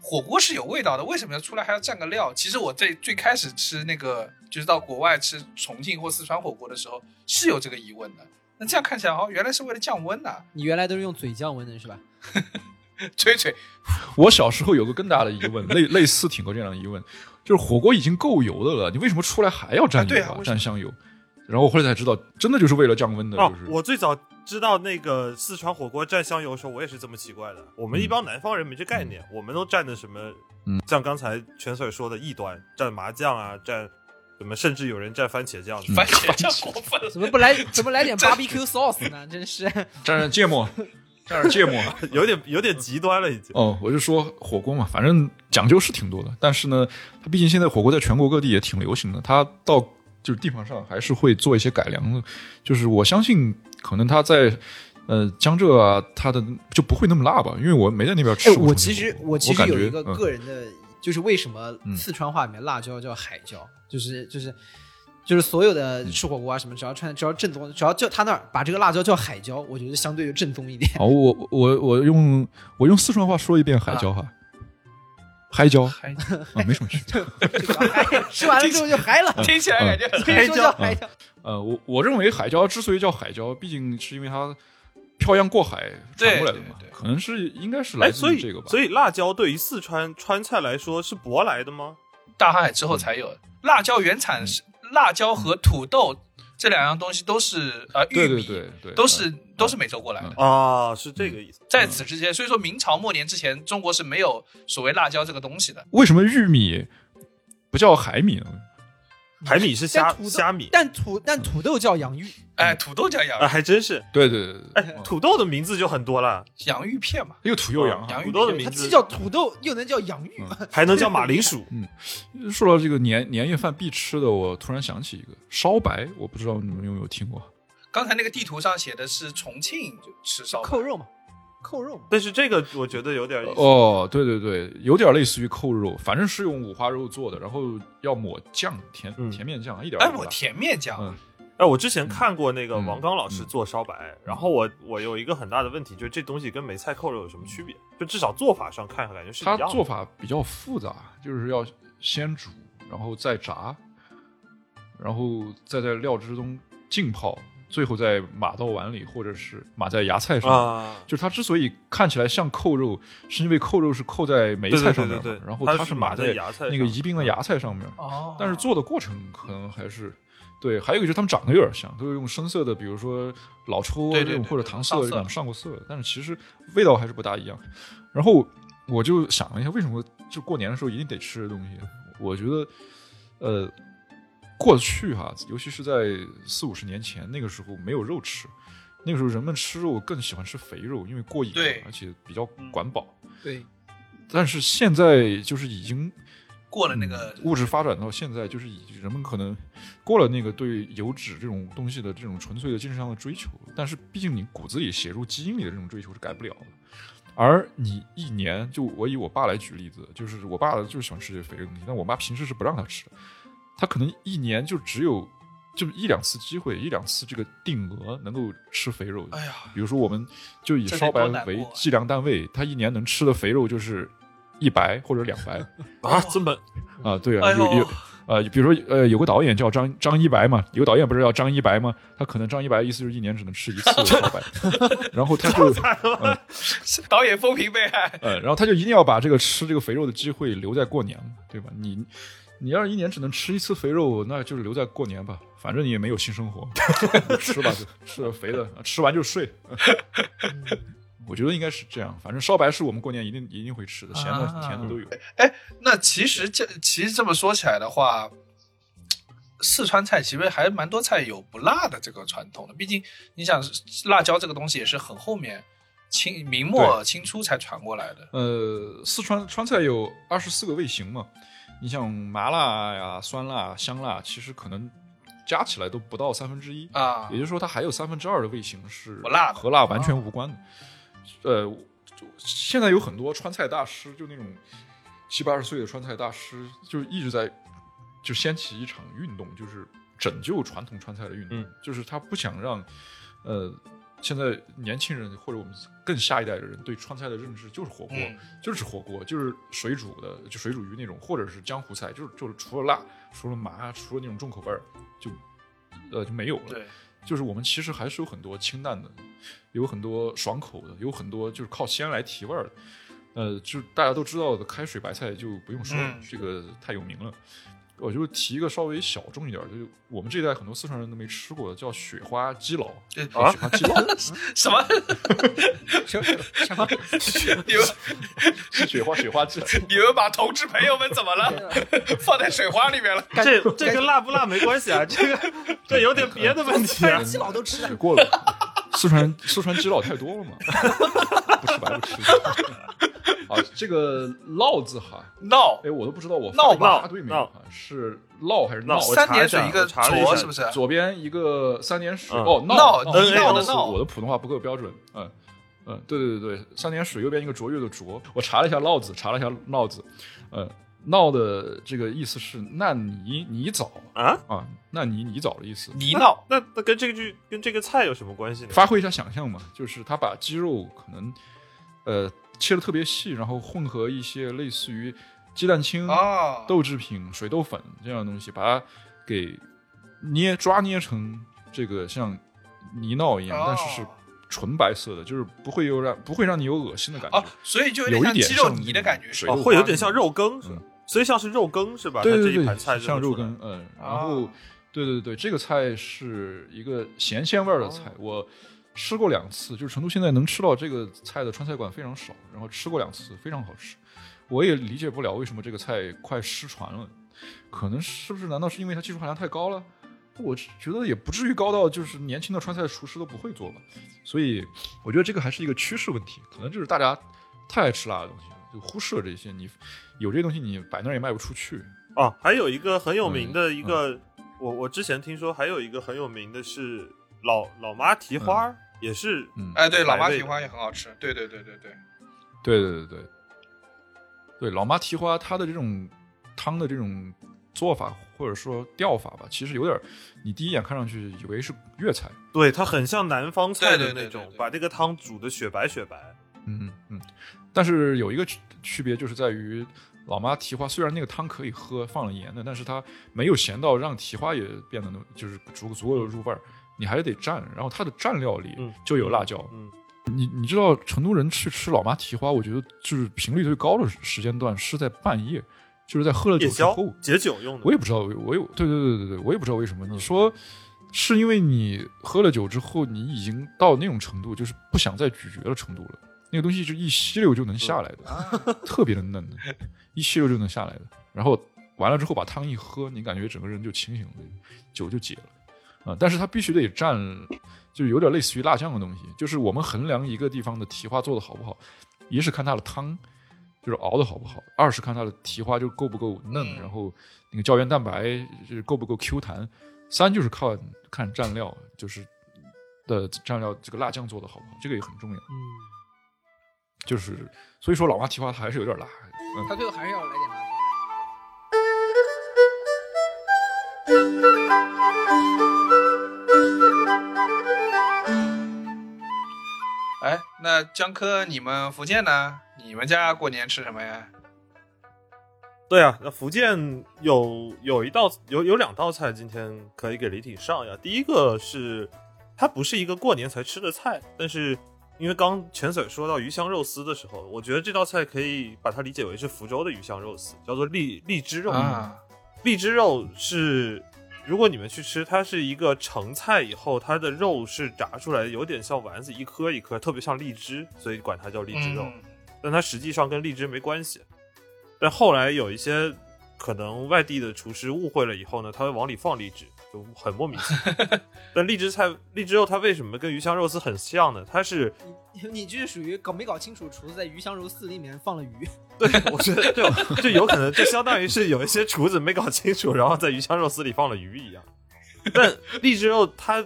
火锅是有味道的，为什么要出来还要蘸个料？其实我在最开始吃那个，就是到国外吃重庆或四川火锅的时候是有这个疑问的。那这样看起来，哦，原来是为了降温呐、你原来都是用嘴降温的是吧？吹吹，我小时候有个更大的疑问，类类似挺过这样的疑问，就是火锅已经够油的了，你为什么出来还要蘸油啊蘸香油？然后我后来才知道，真的就是为了降温的，哦就是、，我最早知道那个四川火锅蘸香油的时候，我也是这么奇怪的。我们一帮南方人没这概念，我们都蘸的什么？嗯，像刚才全 Sir 说的异端，蘸麻酱啊，蘸什么，甚至有人蘸番茄酱。番茄酱过分了。怎么不来 怎么来点 barbecue sauce 呢？真是 蘸着芥末，蘸着芥末。有点 有点极端了，已经。哦，我就说火锅嘛，反正讲究是挺多的，但是呢，它毕竟现在火锅在全国各地也挺流行的，它到就是地方上还是会做一些改良的。就是我相信，可能它在呃江浙啊，它的就不会那么辣吧，因为我没在那边吃哎，过。我其实我其实有一个嗯个人的，就是为什么嗯四川话里面辣椒叫海椒，就是就是就是所有的吃火锅啊什么，只要川只要正宗，只要叫他那儿把这个辣椒叫海椒，我觉得相对就正宗一点。哦，我我我用我用四川话说一遍海椒哈，海椒还啊，没什么区别。吃完了之后就嗨了，听起来感觉很所以说叫海椒。呃，我我认为海椒之所以叫海椒，毕竟是因为它漂洋过海传过来的嘛对对对，可能是应该是来自于这个吧。所以辣椒对于四川川菜来说是舶来的吗？大航海之后才有的。辣椒原产是辣椒和土豆这两样东西都是呃玉对对米，对对，都是都是美洲过来的。啊，是这个意思。在此之前，所以说明朝末年之前，中国是没有所谓辣椒这个东西的。为什么玉米不叫海米呢？海米是虾虾米，但土但土豆叫洋芋，哎，土豆叫洋芋，还真是。对对对对，哎，土豆的名字就很多了，洋芋片嘛，又土幼羊啊。洋芋土豆的片它名字既叫土豆又能叫洋芋。还能叫马铃薯。嗯说到这个年年夜饭必吃的，我突然想起一个烧白，我不知道你们有没有听过。刚才那个地图上写的是重庆就吃烧烤扣肉嘛，扣肉。但是这个我觉得有点意思。哦，对对对，有点类似于扣肉，反正是用五花肉做的，然后要抹酱，甜嗯甜面酱，一点哎，儿不辣我甜面酱，嗯哎，我之前看过那个嗯王刚老师做烧白，然后我我有一个很大的问题，就是这东西跟梅菜扣肉有什么区别？就至少做法上看，感觉是一它样的。做法比较复杂，就是要先煮，然后再炸，然后再在料汁中浸泡，最后在码到碗里，或者是码在芽菜上。啊，就是它之所以看起来像扣肉，是因为扣肉是扣在梅菜上面嘛，对对对，然后它是码在芽菜那个宜宾的芽菜上面。哦但是做的过程可能还是对，还有一个就是他们长得有点像，都是用深色的，比如说老抽啊对或者糖色色这种上过色的，但是其实味道还是不大一样。然后我就想了一下，为什么就过年的时候一定得吃的东西？我觉得，呃，过去哈，尤其是在四五十年前，那个时候没有肉吃，那个时候人们吃肉更喜欢吃肥肉，因为过瘾，对而且比较管饱。对，但是现在就是已经过了那个物质发展到现在，就是以人们可能过了那个对油脂这种东西的这种纯粹的精神上的追求，但是毕竟你骨子里写入基因里的这种追求是改不了的。而你一年，就我以我爸来举例子，就是我爸就是喜欢吃这些肥的东西，但我妈平时是不让他吃的，他可能一年就只有就一两次机会，一两次这个定额能够吃肥肉。哎呀，比如说，我们就以烧白为计量单位，他一年能吃的肥肉就是一白或者两白 啊，这么啊，对啊，有有呃，比如说呃，有个导演叫张张一白嘛，有个导演不是叫张一白吗？他可能张一白意思就是一年只能吃一次 烧白，然后他就 嗯导演风评被害。呃，然后他就一定要把这个吃这个肥肉的机会留在过年嘛，对吧？你你要是一年只能吃一次肥肉，那就是留在过年吧，反正你也没有性生活，吃吧吃了肥的，吃完就睡。我觉得应该是这样，反正烧白是我们过年一定一定会吃的，咸的啊甜的都有。哎那其实这其实这么说起来的话，四川菜其实还蛮多菜有不辣的这个传统的。毕竟你想，辣椒这个东西也是很后面清明末清初才传过来的。呃，四川川菜有二十四个味型嘛，你像麻辣呀、酸辣、香辣，其实可能加起来都不到三分之一，啊也就是说它还有三分之二的味型是和辣完全无关的。呃，就现在有很多川菜大师，就那种七八十岁的川菜大师，就一直在就掀起一场运动，就是拯救传统川菜的运动，嗯就是他不想让呃现在年轻人或者我们更下一代的人对川菜的认知就是火锅，嗯就是火锅，就是水煮的，就水煮鱼那种，或者是江湖菜，就是就是除了辣，除了麻，除了那种重口味儿，就呃就没有了。对，就是我们其实还是有很多清淡的，有很多爽口的，有很多就是靠鲜来提味儿的。呃，就大家都知道的开水白菜就不用说了，嗯这个太有名了。我就提一个稍微小众一点，就是我们这一代很多四川人都没吃过的，叫雪花鸡佬。啊雪花鸡佬 什么？什什么？你们 是雪花雪花鸡。你们把同志朋友们怎么了？放在水花里面了？这这跟辣不辣没关系啊，这个 这有点别的问题啊。鸡佬都吃。过了，四川四川鸡佬太多了嘛，不吃白不吃。啊，这个烙字哈，闹哎，我都不知道我闹吧发对没闹有哈，是烙还是闹？三点水一个我查了一下浊是不是？左边一个三点水，嗯哦，闹闹闹闹的闹我的普通话不够标准，嗯嗯，对对对对，三点水右边一个卓越的卓，我查了一下烙字，查了一下闹字，呃，闹的这个意思是烂泥泥沼啊，啊，烂泥泥沼的意思。泥闹那那跟这个剧跟这个菜有什么关系呢？发挥一下想象嘛，就是他把鸡肉可能呃切的特别细，然后混合一些类似于鸡蛋清、啊，豆制品、水豆粉这样的东西，把它给捏抓捏成这个像泥闹一样，哦但是是纯白色的，就是不会有让不会让你有恶心的感觉。哦，所以就有有一点点像鸡肉泥的感觉，哦，会有点像肉羹，所以像是肉羹是吧？对对对它这一盘菜像肉羹，嗯，然后、啊。对对对，这个菜是一个咸鲜味儿的哦。菜，我吃过两次，就是成都现在能吃到这个菜的川菜馆非常少，然后吃过两次，非常好吃。我也理解不了为什么这个菜快失传了，可能是不是？难道是因为它技术含量太高了？我觉得也不至于高到就是年轻的川菜厨师都不会做吧。所以我觉得这个还是一个趋势问题，可能就是大家太爱吃辣的东西了，就忽视了这些。你有这些东西，你摆那儿也卖不出去。哦，还有一个很有名的一嗯个，我我之前听说还有一个很有名的是老老妈蹄花儿，也是嗯，哎，对，老妈蹄花也很好吃，对对对对对，对对对对，对老妈蹄花它的这种汤的这种做法或者说调法吧，其实有点儿你第一眼看上去以为是粤菜，对，它很像南方菜的那种，对对对对把这个汤煮的雪白雪白。嗯嗯嗯，但是有一个区区别就是在于。老妈蹄花虽然那个汤可以喝，放了盐的，但是它没有咸到让蹄花也变得那就是足足够的入味儿，你还得蘸，然后它的蘸料里嗯就有辣椒，嗯，你你知道成都人去吃老妈蹄花，我觉得就是频率最高的时间段是在半夜，就是在喝了酒之后。解酒用的。我也不知道，我有对对对对对，我也不知道为什么。你说是因为你喝了酒之后，你已经到那种程度，就是不想再咀嚼的程度了。那个东西就一吸溜就能下来的，特别的嫩的，一吸溜就能下来的。然后完了之后把汤一喝，你感觉整个人就清醒了，酒就解了。啊、但是它必须得蘸，就是有点类似于辣酱的东西。就是我们衡量一个地方的蹄花做的好不好，一是看它的汤，就是熬的好不好；二是看它的蹄花就够不够嫩，嗯然后那个胶原蛋白就是够不够 Q 弹；三就是靠看蘸料，就是的蘸料这个辣酱做的好不好，这个也很重要。嗯，就是所以说老妈蹄花它还是有点辣。嗯，他最后还是要来点辣哎，那江科，你们福建呢？你们家过年吃什么呀？对啊，那福建有有一道有有两道菜，今天可以给李挺上呀。第一个是它不是一个过年才吃的菜，但是因为刚潜水说到鱼香肉丝的时候，我觉得这道菜可以把它理解为是福州的鱼香肉丝，叫做荔荔枝肉。啊，荔枝肉是，如果你们去吃，它是一个成菜以后，它的肉是炸出来，有点像丸子，一颗一颗，特别像荔枝，所以管它叫荔枝肉。嗯但它实际上跟荔枝没关系。但后来有一些可能外地的厨师误会了以后呢，他会往里放荔枝，就很莫名其妙。但荔枝菜、荔枝肉它为什么跟鱼香肉丝很像呢？它是你你这是属于搞没搞清楚，厨子在鱼香肉丝里面放了鱼，对，我觉得就就有可能，就相当于是有一些厨子没搞清楚，然后在鱼香肉丝里放了鱼一样。但荔枝肉它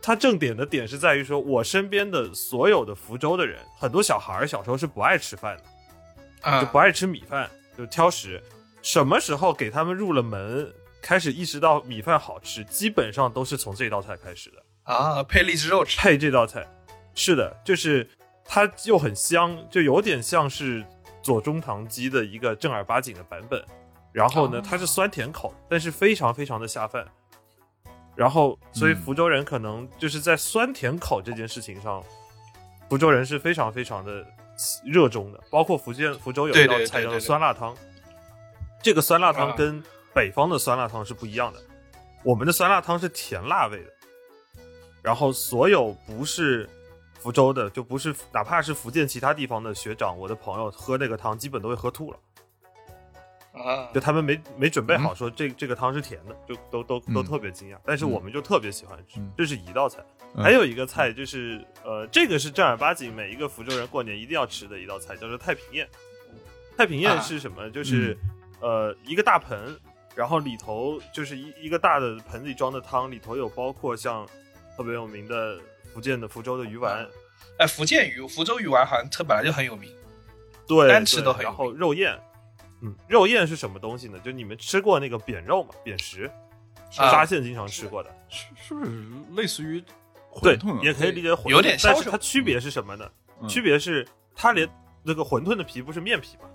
它正点的点是在于说，我身边的所有的福州的人，很多小孩儿小时候是不爱吃饭的，啊就不爱吃米饭，就挑食。什么时候给他们入了门，开始意识到米饭好吃，基本上都是从这道菜开始的。啊，配荔枝肉吃，配这道菜，是的，就是它又很香，就有点像是左宗棠鸡的一个正儿八经的版本。然后呢，哦它是酸甜口，但是非常非常的下饭。然后，所以嗯福州人可能就是在酸甜口这件事情上，福州人是非常非常的热衷的。包括福建福州有一道菜叫做对对对对酸辣汤，这个酸辣汤啊跟北方的酸辣汤是不一样的。我们的酸辣汤是甜辣味的，然后所有不是福州的，就不是哪怕是福建其他地方的学长，我的朋友喝那个汤，基本都会喝吐了。啊就他们没没准备好说这、这个汤是甜的，就都都都嗯特别惊讶。但是我们就特别喜欢吃，嗯这是一道菜。嗯还有一个菜就是呃，这个是正儿八经每一个福州人过年一定要吃的一道菜，叫做太平宴。太平宴啊是什么？就是、呃一个大盆，然后里头就是一一个大的盆里装的汤，里头有包括像特别有名的福建的福州的鱼丸，哎，福建鱼、福州鱼丸好像它本来就很有名。对，单吃都很有然后肉燕，嗯，肉燕是什么东西呢？就你们吃过那个扁肉嘛，扁食，啊沙县经常吃过的，是是不是类似于馄饨啊？，也可以理解馄饨，有点但是它区别是什么呢？嗯区别是它连那个馄饨的皮不是面皮嘛，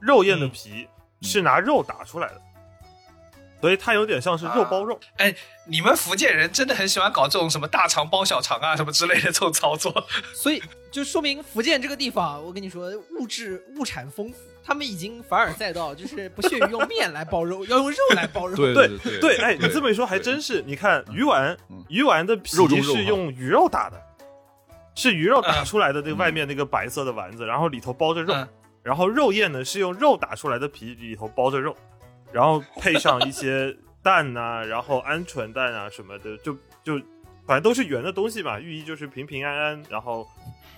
肉燕的嗯皮是拿肉打出来的，所以它有点像是肉包肉。哎，你们福建人真的很喜欢搞这种什么大肠包小肠啊，什么之类的这种操作。所以就说明福建这个地方，我跟你说，物质物产丰富，他们已经凡尔赛到就是不屑于用面来包肉，要用肉来包肉。对对对对，哎，你这么一说还真是。你看鱼丸嗯，鱼丸的皮是用鱼肉打的，是鱼肉打嗯出来的那个外面那个白色的丸子，然后里头包着肉。嗯然后肉燕呢是用肉打出来的皮，里头包着肉，然后配上一些 蛋呐、然后鹌鹑蛋啊什么的，就就反正都是圆的东西嘛，寓意就是平平安安，然后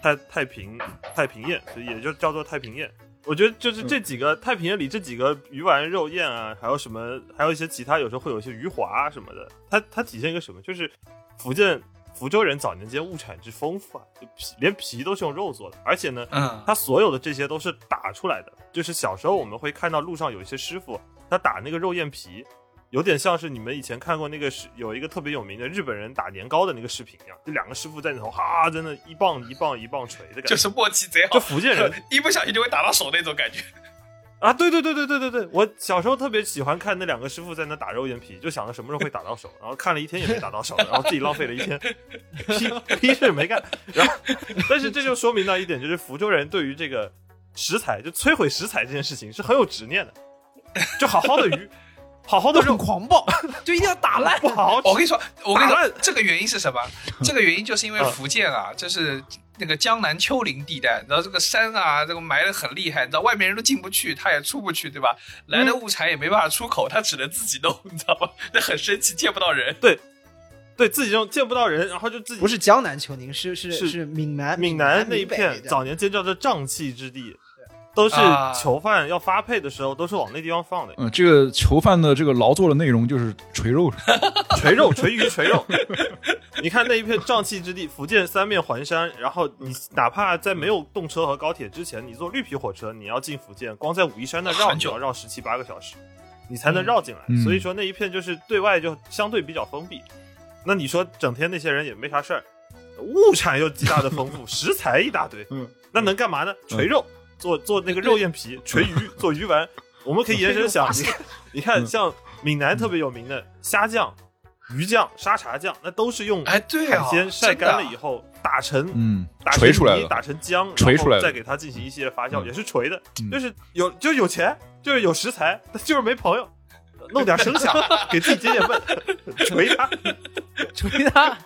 太太平太平宴，所以也就叫做太平宴。我觉得就是这几个太平宴里这几个鱼丸、肉宴啊，还有什么，还有一些其他，有时候会有一些鱼滑啊什么的，它它体现一个什么？就是福建福州人早年间物产之丰富啊，就皮连皮都是用肉做的，而且呢，嗯它所有的这些都是打出来的。就是小时候我们会看到路上有一些师傅，他打那个肉燕皮，有点像是你们以前看过那个是有一个特别有名的日本人打年糕的那个视频一样，就两个师傅在那头哈，真的，一棒一棒一棒锤的感觉。就是默契贼好，就福建人 一不小心就会打到手那种感觉。啊，对对对对对对对，我小时候特别喜欢看那两个师傅在那打肉燕皮，就想着什么时候会打到手，然后看了一天也没打到手，然后自己浪费了一天，屁屁事没干。然后，但是这就说明到一点，就是福州人对于这个食材，就摧毁食材这件事情是很有执念的，就好好的鱼，好好的肉，狂暴，就一定要打烂不。好好。我跟你说，我跟你，说这个原因是什么？这个原因就是因为嗯福建啊，就是那个江南丘陵地带，然后这个山啊，这个埋的很厉害，你知道外面人都进不去，他也出不去，对吧？来的物产也没办法出口，他只能自己弄，你知道吗？那很生气，见不到人。对对自己就见不到人，然后就自己不是江南丘陵，是是是是闽南闽南南那一片早年间叫做瘴气之地，都是啊囚犯要发配的时候都是往那地方放的。嗯，这个囚犯的这个劳作的内容就是锤肉，锤肉、锤鱼、锤肉。你看那一片瘴气之地，福建三面环山，然后你哪怕在没有动车和高铁之前，你坐绿皮火车，你要进福建，光在武夷山那绕，就要绕十七八个小时，你才能绕进来。嗯所以说那一片就是对外就相对比较封闭。那你说整天那些人也没啥事儿，物产又极大的丰富，食材一大堆，嗯，那能干嘛呢？锤肉，做做那个肉燕皮，锤鱼，做鱼丸。我们可以延伸想，你看，你看，像闽南特别有名的虾酱、鱼酱、沙茶酱，那都是用哎，对啊，海鲜晒干了以后打成嗯，打成泥锤出来了，打成浆，锤出来再给它进行一系列发酵，嗯也是锤的，嗯就是有就是有钱，就是有食材，但就是没朋友，弄点声响 给自己解解闷，锤他。锤他，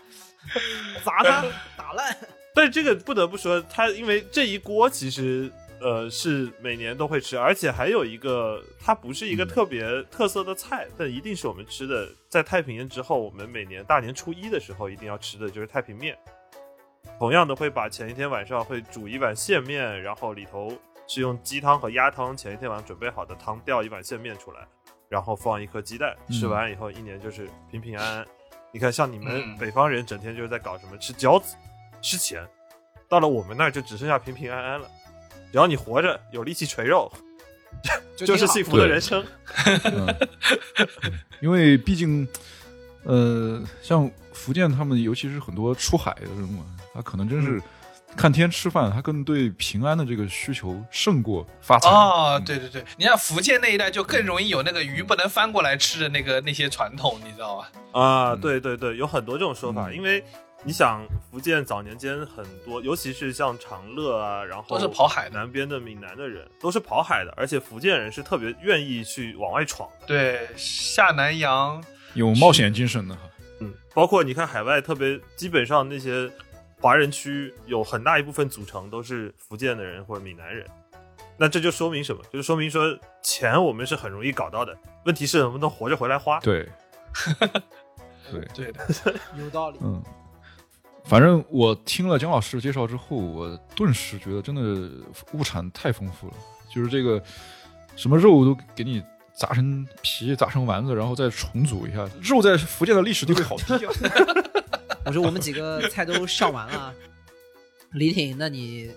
砸他，打烂。但是这个不得不说，它因为这一锅其实呃是每年都会吃，而且还有一个，它不是一个嗯特别特色的菜，但一定是我们吃的。在太平年之后，我们每年大年初一的时候一定要吃的就是太平面。同样的，会把前一天晚上会煮一碗线面，然后里头是用鸡汤和鸭汤前一天晚上准备好的汤调一碗线面出来，然后放一颗鸡蛋，嗯吃完以后一年就是平平安安。你看，像你们嗯北方人整天就是在搞什么吃饺子、吃钱，到了我们那儿就只剩下平平安安了。只要你活着，有力气锤肉，就是幸福的人生。嗯，因为毕竟，呃，像福建他们，尤其是很多出海的人嘛，他可能真嗯。是看天吃饭，他更对平安的这个需求胜过发财。哦，嗯。对对对，你像福建那一带就更容易有那个鱼不能翻过来吃的那个那些传统，你知道吧？啊，嗯。对对对，有很多这种说法，嗯。因为你想，福建早年间很多，尤其是像长乐啊，然后都是跑海南边的闽南的人都是跑海的，而且福建人是特别愿意去往外闯的。对，下南洋，有冒险精神的哈。嗯，包括你看海外，特别基本上那些华人区有很大一部分组成都是福建的人或者闽南人。那这就说明什么？就是说明说钱我们是很容易搞到的，问题是能不能活着回来花。对，对，对的，有道理。嗯，反正我听了姜老师介绍之后，我顿时觉得真的物产太丰富了，就是这个什么肉都给你砸成皮、砸成丸子，然后再重组一下。肉在福建的历史地位好低啊！我说我们几个菜都上完了，李挺，那你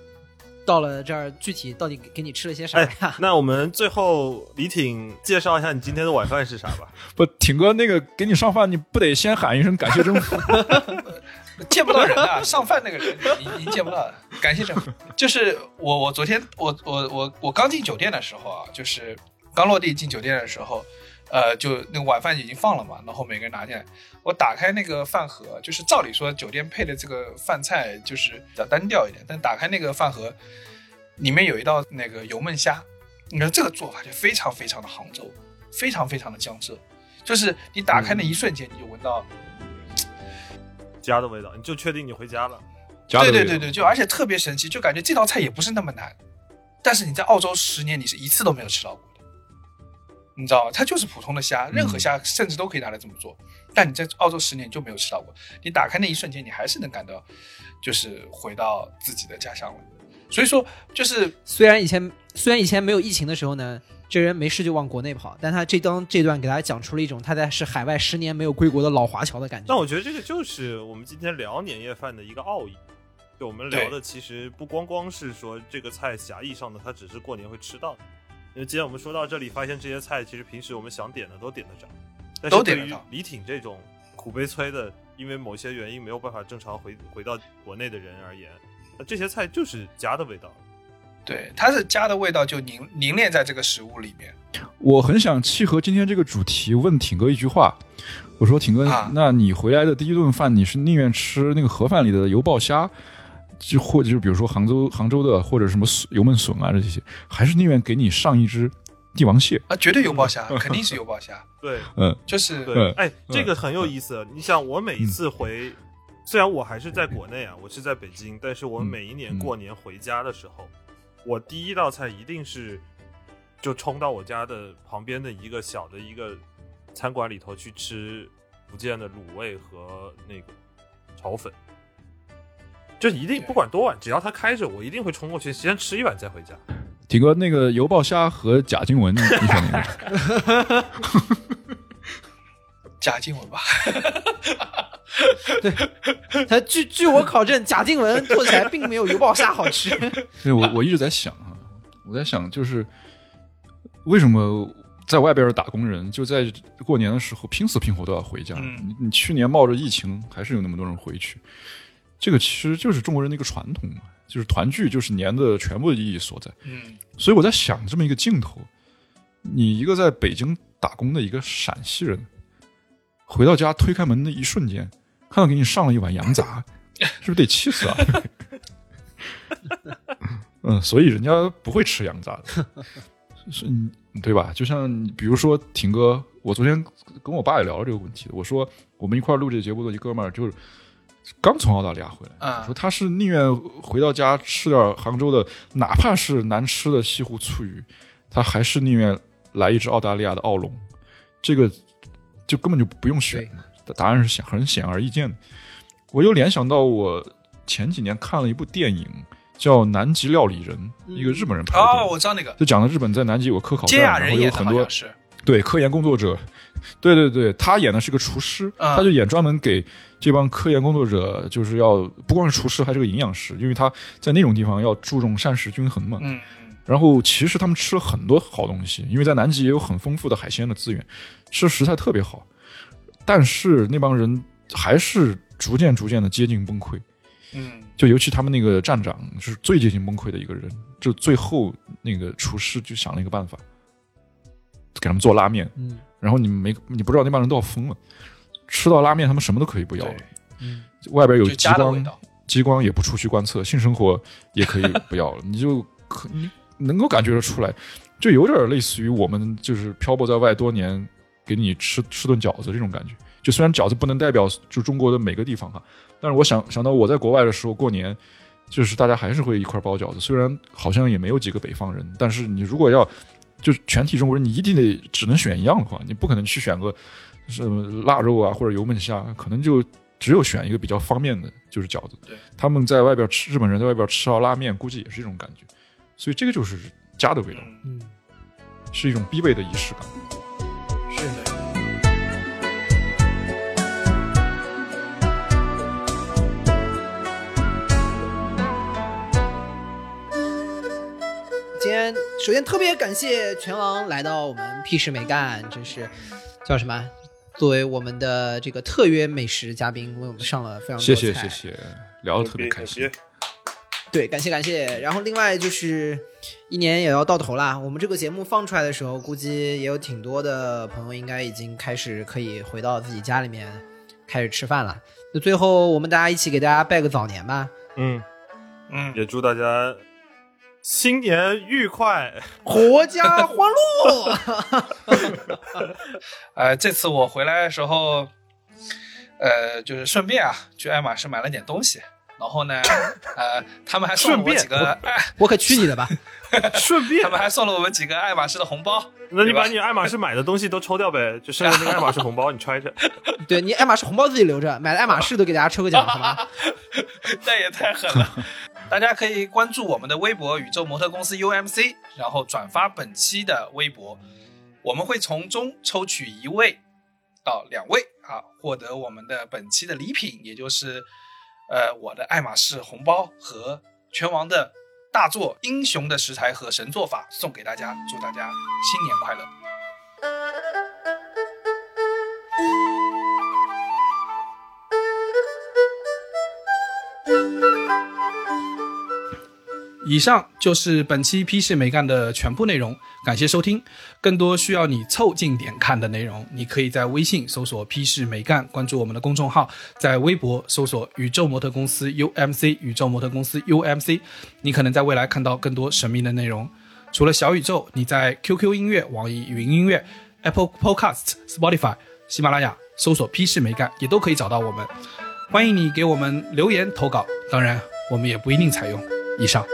到了这儿，具体到底给给你吃了些啥哎呀？，那我们最后李挺介绍一下你今天的晚饭是啥吧？不，挺哥那个给你上饭，你不得先喊一声感谢政府？见不到人啊，上饭那个人已经见不到了。感谢政府。就是我，我昨天我我我我刚进酒店的时候啊，就是刚落地进酒店的时候，呃，就那个晚饭已经放了嘛，然后每个人拿进来，我打开那个饭盒，就是照理说酒店配的这个饭菜就是比较单调一点，但打开那个饭盒，里面有一道那个油焖虾，你看这个做法就非常非常的杭州，非常非常的江浙，就是你打开那一瞬间你就闻到。家的味道，你就确定你回家了。家的味道对对对对，就而且特别神奇，就感觉这道菜也不是那么难，但是你在澳洲十年你是一次都没有吃到过的，你知道吗？它就是普通的虾，任何虾甚至都可以拿来这么做，但你在澳洲十年就没有吃到过。你打开那一瞬间，你还是能感到，就是回到自己的家乡了。所以说，就是虽然以前虽然以前没有疫情的时候呢，这人没事就往国内跑，但他这当这段给大家讲出了一种他在是海外十年没有归国的老华侨的感觉。但我觉得这个就是我们今天聊年夜饭的一个奥义。就我们聊的其实不光光是说这个菜狭义上的，它只是过年会吃到的。因为今天我们说到这里，发现这些菜其实平时我们想点的都点得着，但是对于李挺这种苦悲催的，因为某些原因没有办法正常回回到国内的人而言，那这些菜就是家的味道。对它是家的味道就凝凝练在这个食物里面。我很想契合今天这个主题，问挺哥一句话。我说挺哥，啊。那你回来的第一顿饭，你是宁愿吃那个盒饭里的油爆虾，就或者就是比如说杭州杭州的或者什么笋油焖笋啊这些，还是宁愿给你上一只帝王蟹？啊，绝对油爆虾，肯定是油爆虾，对，嗯，就是对，嗯。哎，这个很有意思。你想，我每一次回，虽然我还是在国内啊，我是在北京，但是我嗯。每一年嗯。过年回家的时候，我第一道菜一定是就冲到我家的旁边的一个小的一个餐馆里头去吃福建的卤味和那个炒粉。就一定不管多晚，只要他开着，我一定会冲过去先吃一碗再回家。挺哥，那个油爆虾和贾静雯，你你选哪个？贾静雯吧。他据据我考证，贾静雯做起来并没有油爆虾好吃。对，我我一直在想啊，我在想就是为什么在外边的打工人就在过年的时候拼死拼活都要回家？嗯你你去年冒着疫情，还是有那么多人回去，这个其实就是中国人的一个传统嘛，就是团聚就是年的全部的意义所在。嗯，所以我在想这么一个镜头，你一个在北京打工的一个陕西人，回到家推开门的一瞬间，看到给你上了一碗羊杂，是不是得气死啊？嗯，所以人家不会吃羊杂的，是，对吧？就像比如说挺哥，我昨天跟我爸也聊了这个问题，我说我们一块儿录这节目的一哥们儿，就是刚从澳大利亚回来，啊说他是宁愿回到家吃点杭州的，哪怕是难吃的西湖醋鱼，他还是宁愿来一只澳大利亚的澳龙，这个就根本就不用选，答案是显很显而易见的。我又联想到我前几年看了一部电影，叫《南极料理人》，一个日本人拍的哦，我知道那个。就讲了日本在南极有个科考站，然后有很多是。对科研工作者，对对对，他演的是个厨师，啊他就演专门给这帮科研工作者，就是要不光是厨师，还是个营养师，因为他在那种地方要注重膳食均衡嘛。嗯，然后其实他们吃了很多好东西，因为在南极也有很丰富的海鲜的资源，吃食材特别好，但是那帮人还是逐渐逐渐的接近崩溃。嗯就尤其他们那个站长是最接近崩溃的一个人，就最后那个厨师就想了一个办法，给他们做拉面，嗯然后你没你不知道那帮人都要疯了，吃到拉面他们什么都可以不要了，嗯外边有就激光。激光也不出去观测，性生活也可以不要了，你就可你能够感觉得出来，就有点类似于我们就是漂泊在外多年，给你吃吃顿饺子这种感觉。就虽然饺子不能代表就中国的每个地方哈，但是我想想到我在国外的时候过年，就是大家还是会一块包饺子，虽然好像也没有几个北方人，但是你如果要就是全体中国人，你一定得只能选一样的话，你不可能去选个什么腊肉啊或者油焖虾，可能就只有选一个比较方便的，就是饺子。对，他们在外边吃，日本人在外边吃到拉面，估计也是这种感觉，所以这个就是家的味道，嗯，嗯，是一种必备的仪式感。是的。今天首先特别感谢拳王来到我们屁事没干，真是叫什么？作为我们的这个特约美食嘉宾，为我们上了非常多谢谢谢谢，聊得特别开心。对，感谢感谢。然后另外就是一年也要到头啦，我们这个节目放出来的时候，估计也有挺多的朋友应该已经开始可以回到自己家里面开始吃饭了。那最后我们大家一起给大家拜个早年吧，嗯，嗯，也祝大家新年愉快。阖家欢乐。呃，这次我回来的时候，呃，就是顺便啊，去爱马仕买了点东西。然后呢，呃，他们还送了我几个，哎我可去你的吧！顺便他，们还送了我们几个爱马仕的红包。那你把你爱马仕买的东西都抽掉呗，就剩下那个爱马仕红包你揣着。对你爱马仕红包自己留着，买了爱马仕都给大家抽个奖，好吗？那也太狠了！大家可以关注我们的微博“宇宙模特公司 UMC”，然后转发本期的微博，我们会从中抽取一位到两位啊，获得我们的本期的礼品，也就是呃我的爱马仕红包和拳王的大作《英雄的食材和神做法》送给大家，祝大家新年快乐！以上就是本期批示没干的全部内容，感谢收听。更多需要你凑近点看的内容，你可以在微信搜索“批示没干”，关注我们的公众号；在微博搜索“宇宙模特公司 UMC”，宇宙模特公司 UMC，你可能在未来看到更多神秘的内容。除了小宇宙，你在 QQ 音乐、网易云音乐、Apple Podcast、Spotify、喜马拉雅搜索“批示没干”也都可以找到我们。欢迎你给我们留言投稿，当然我们也不一定采用。以上。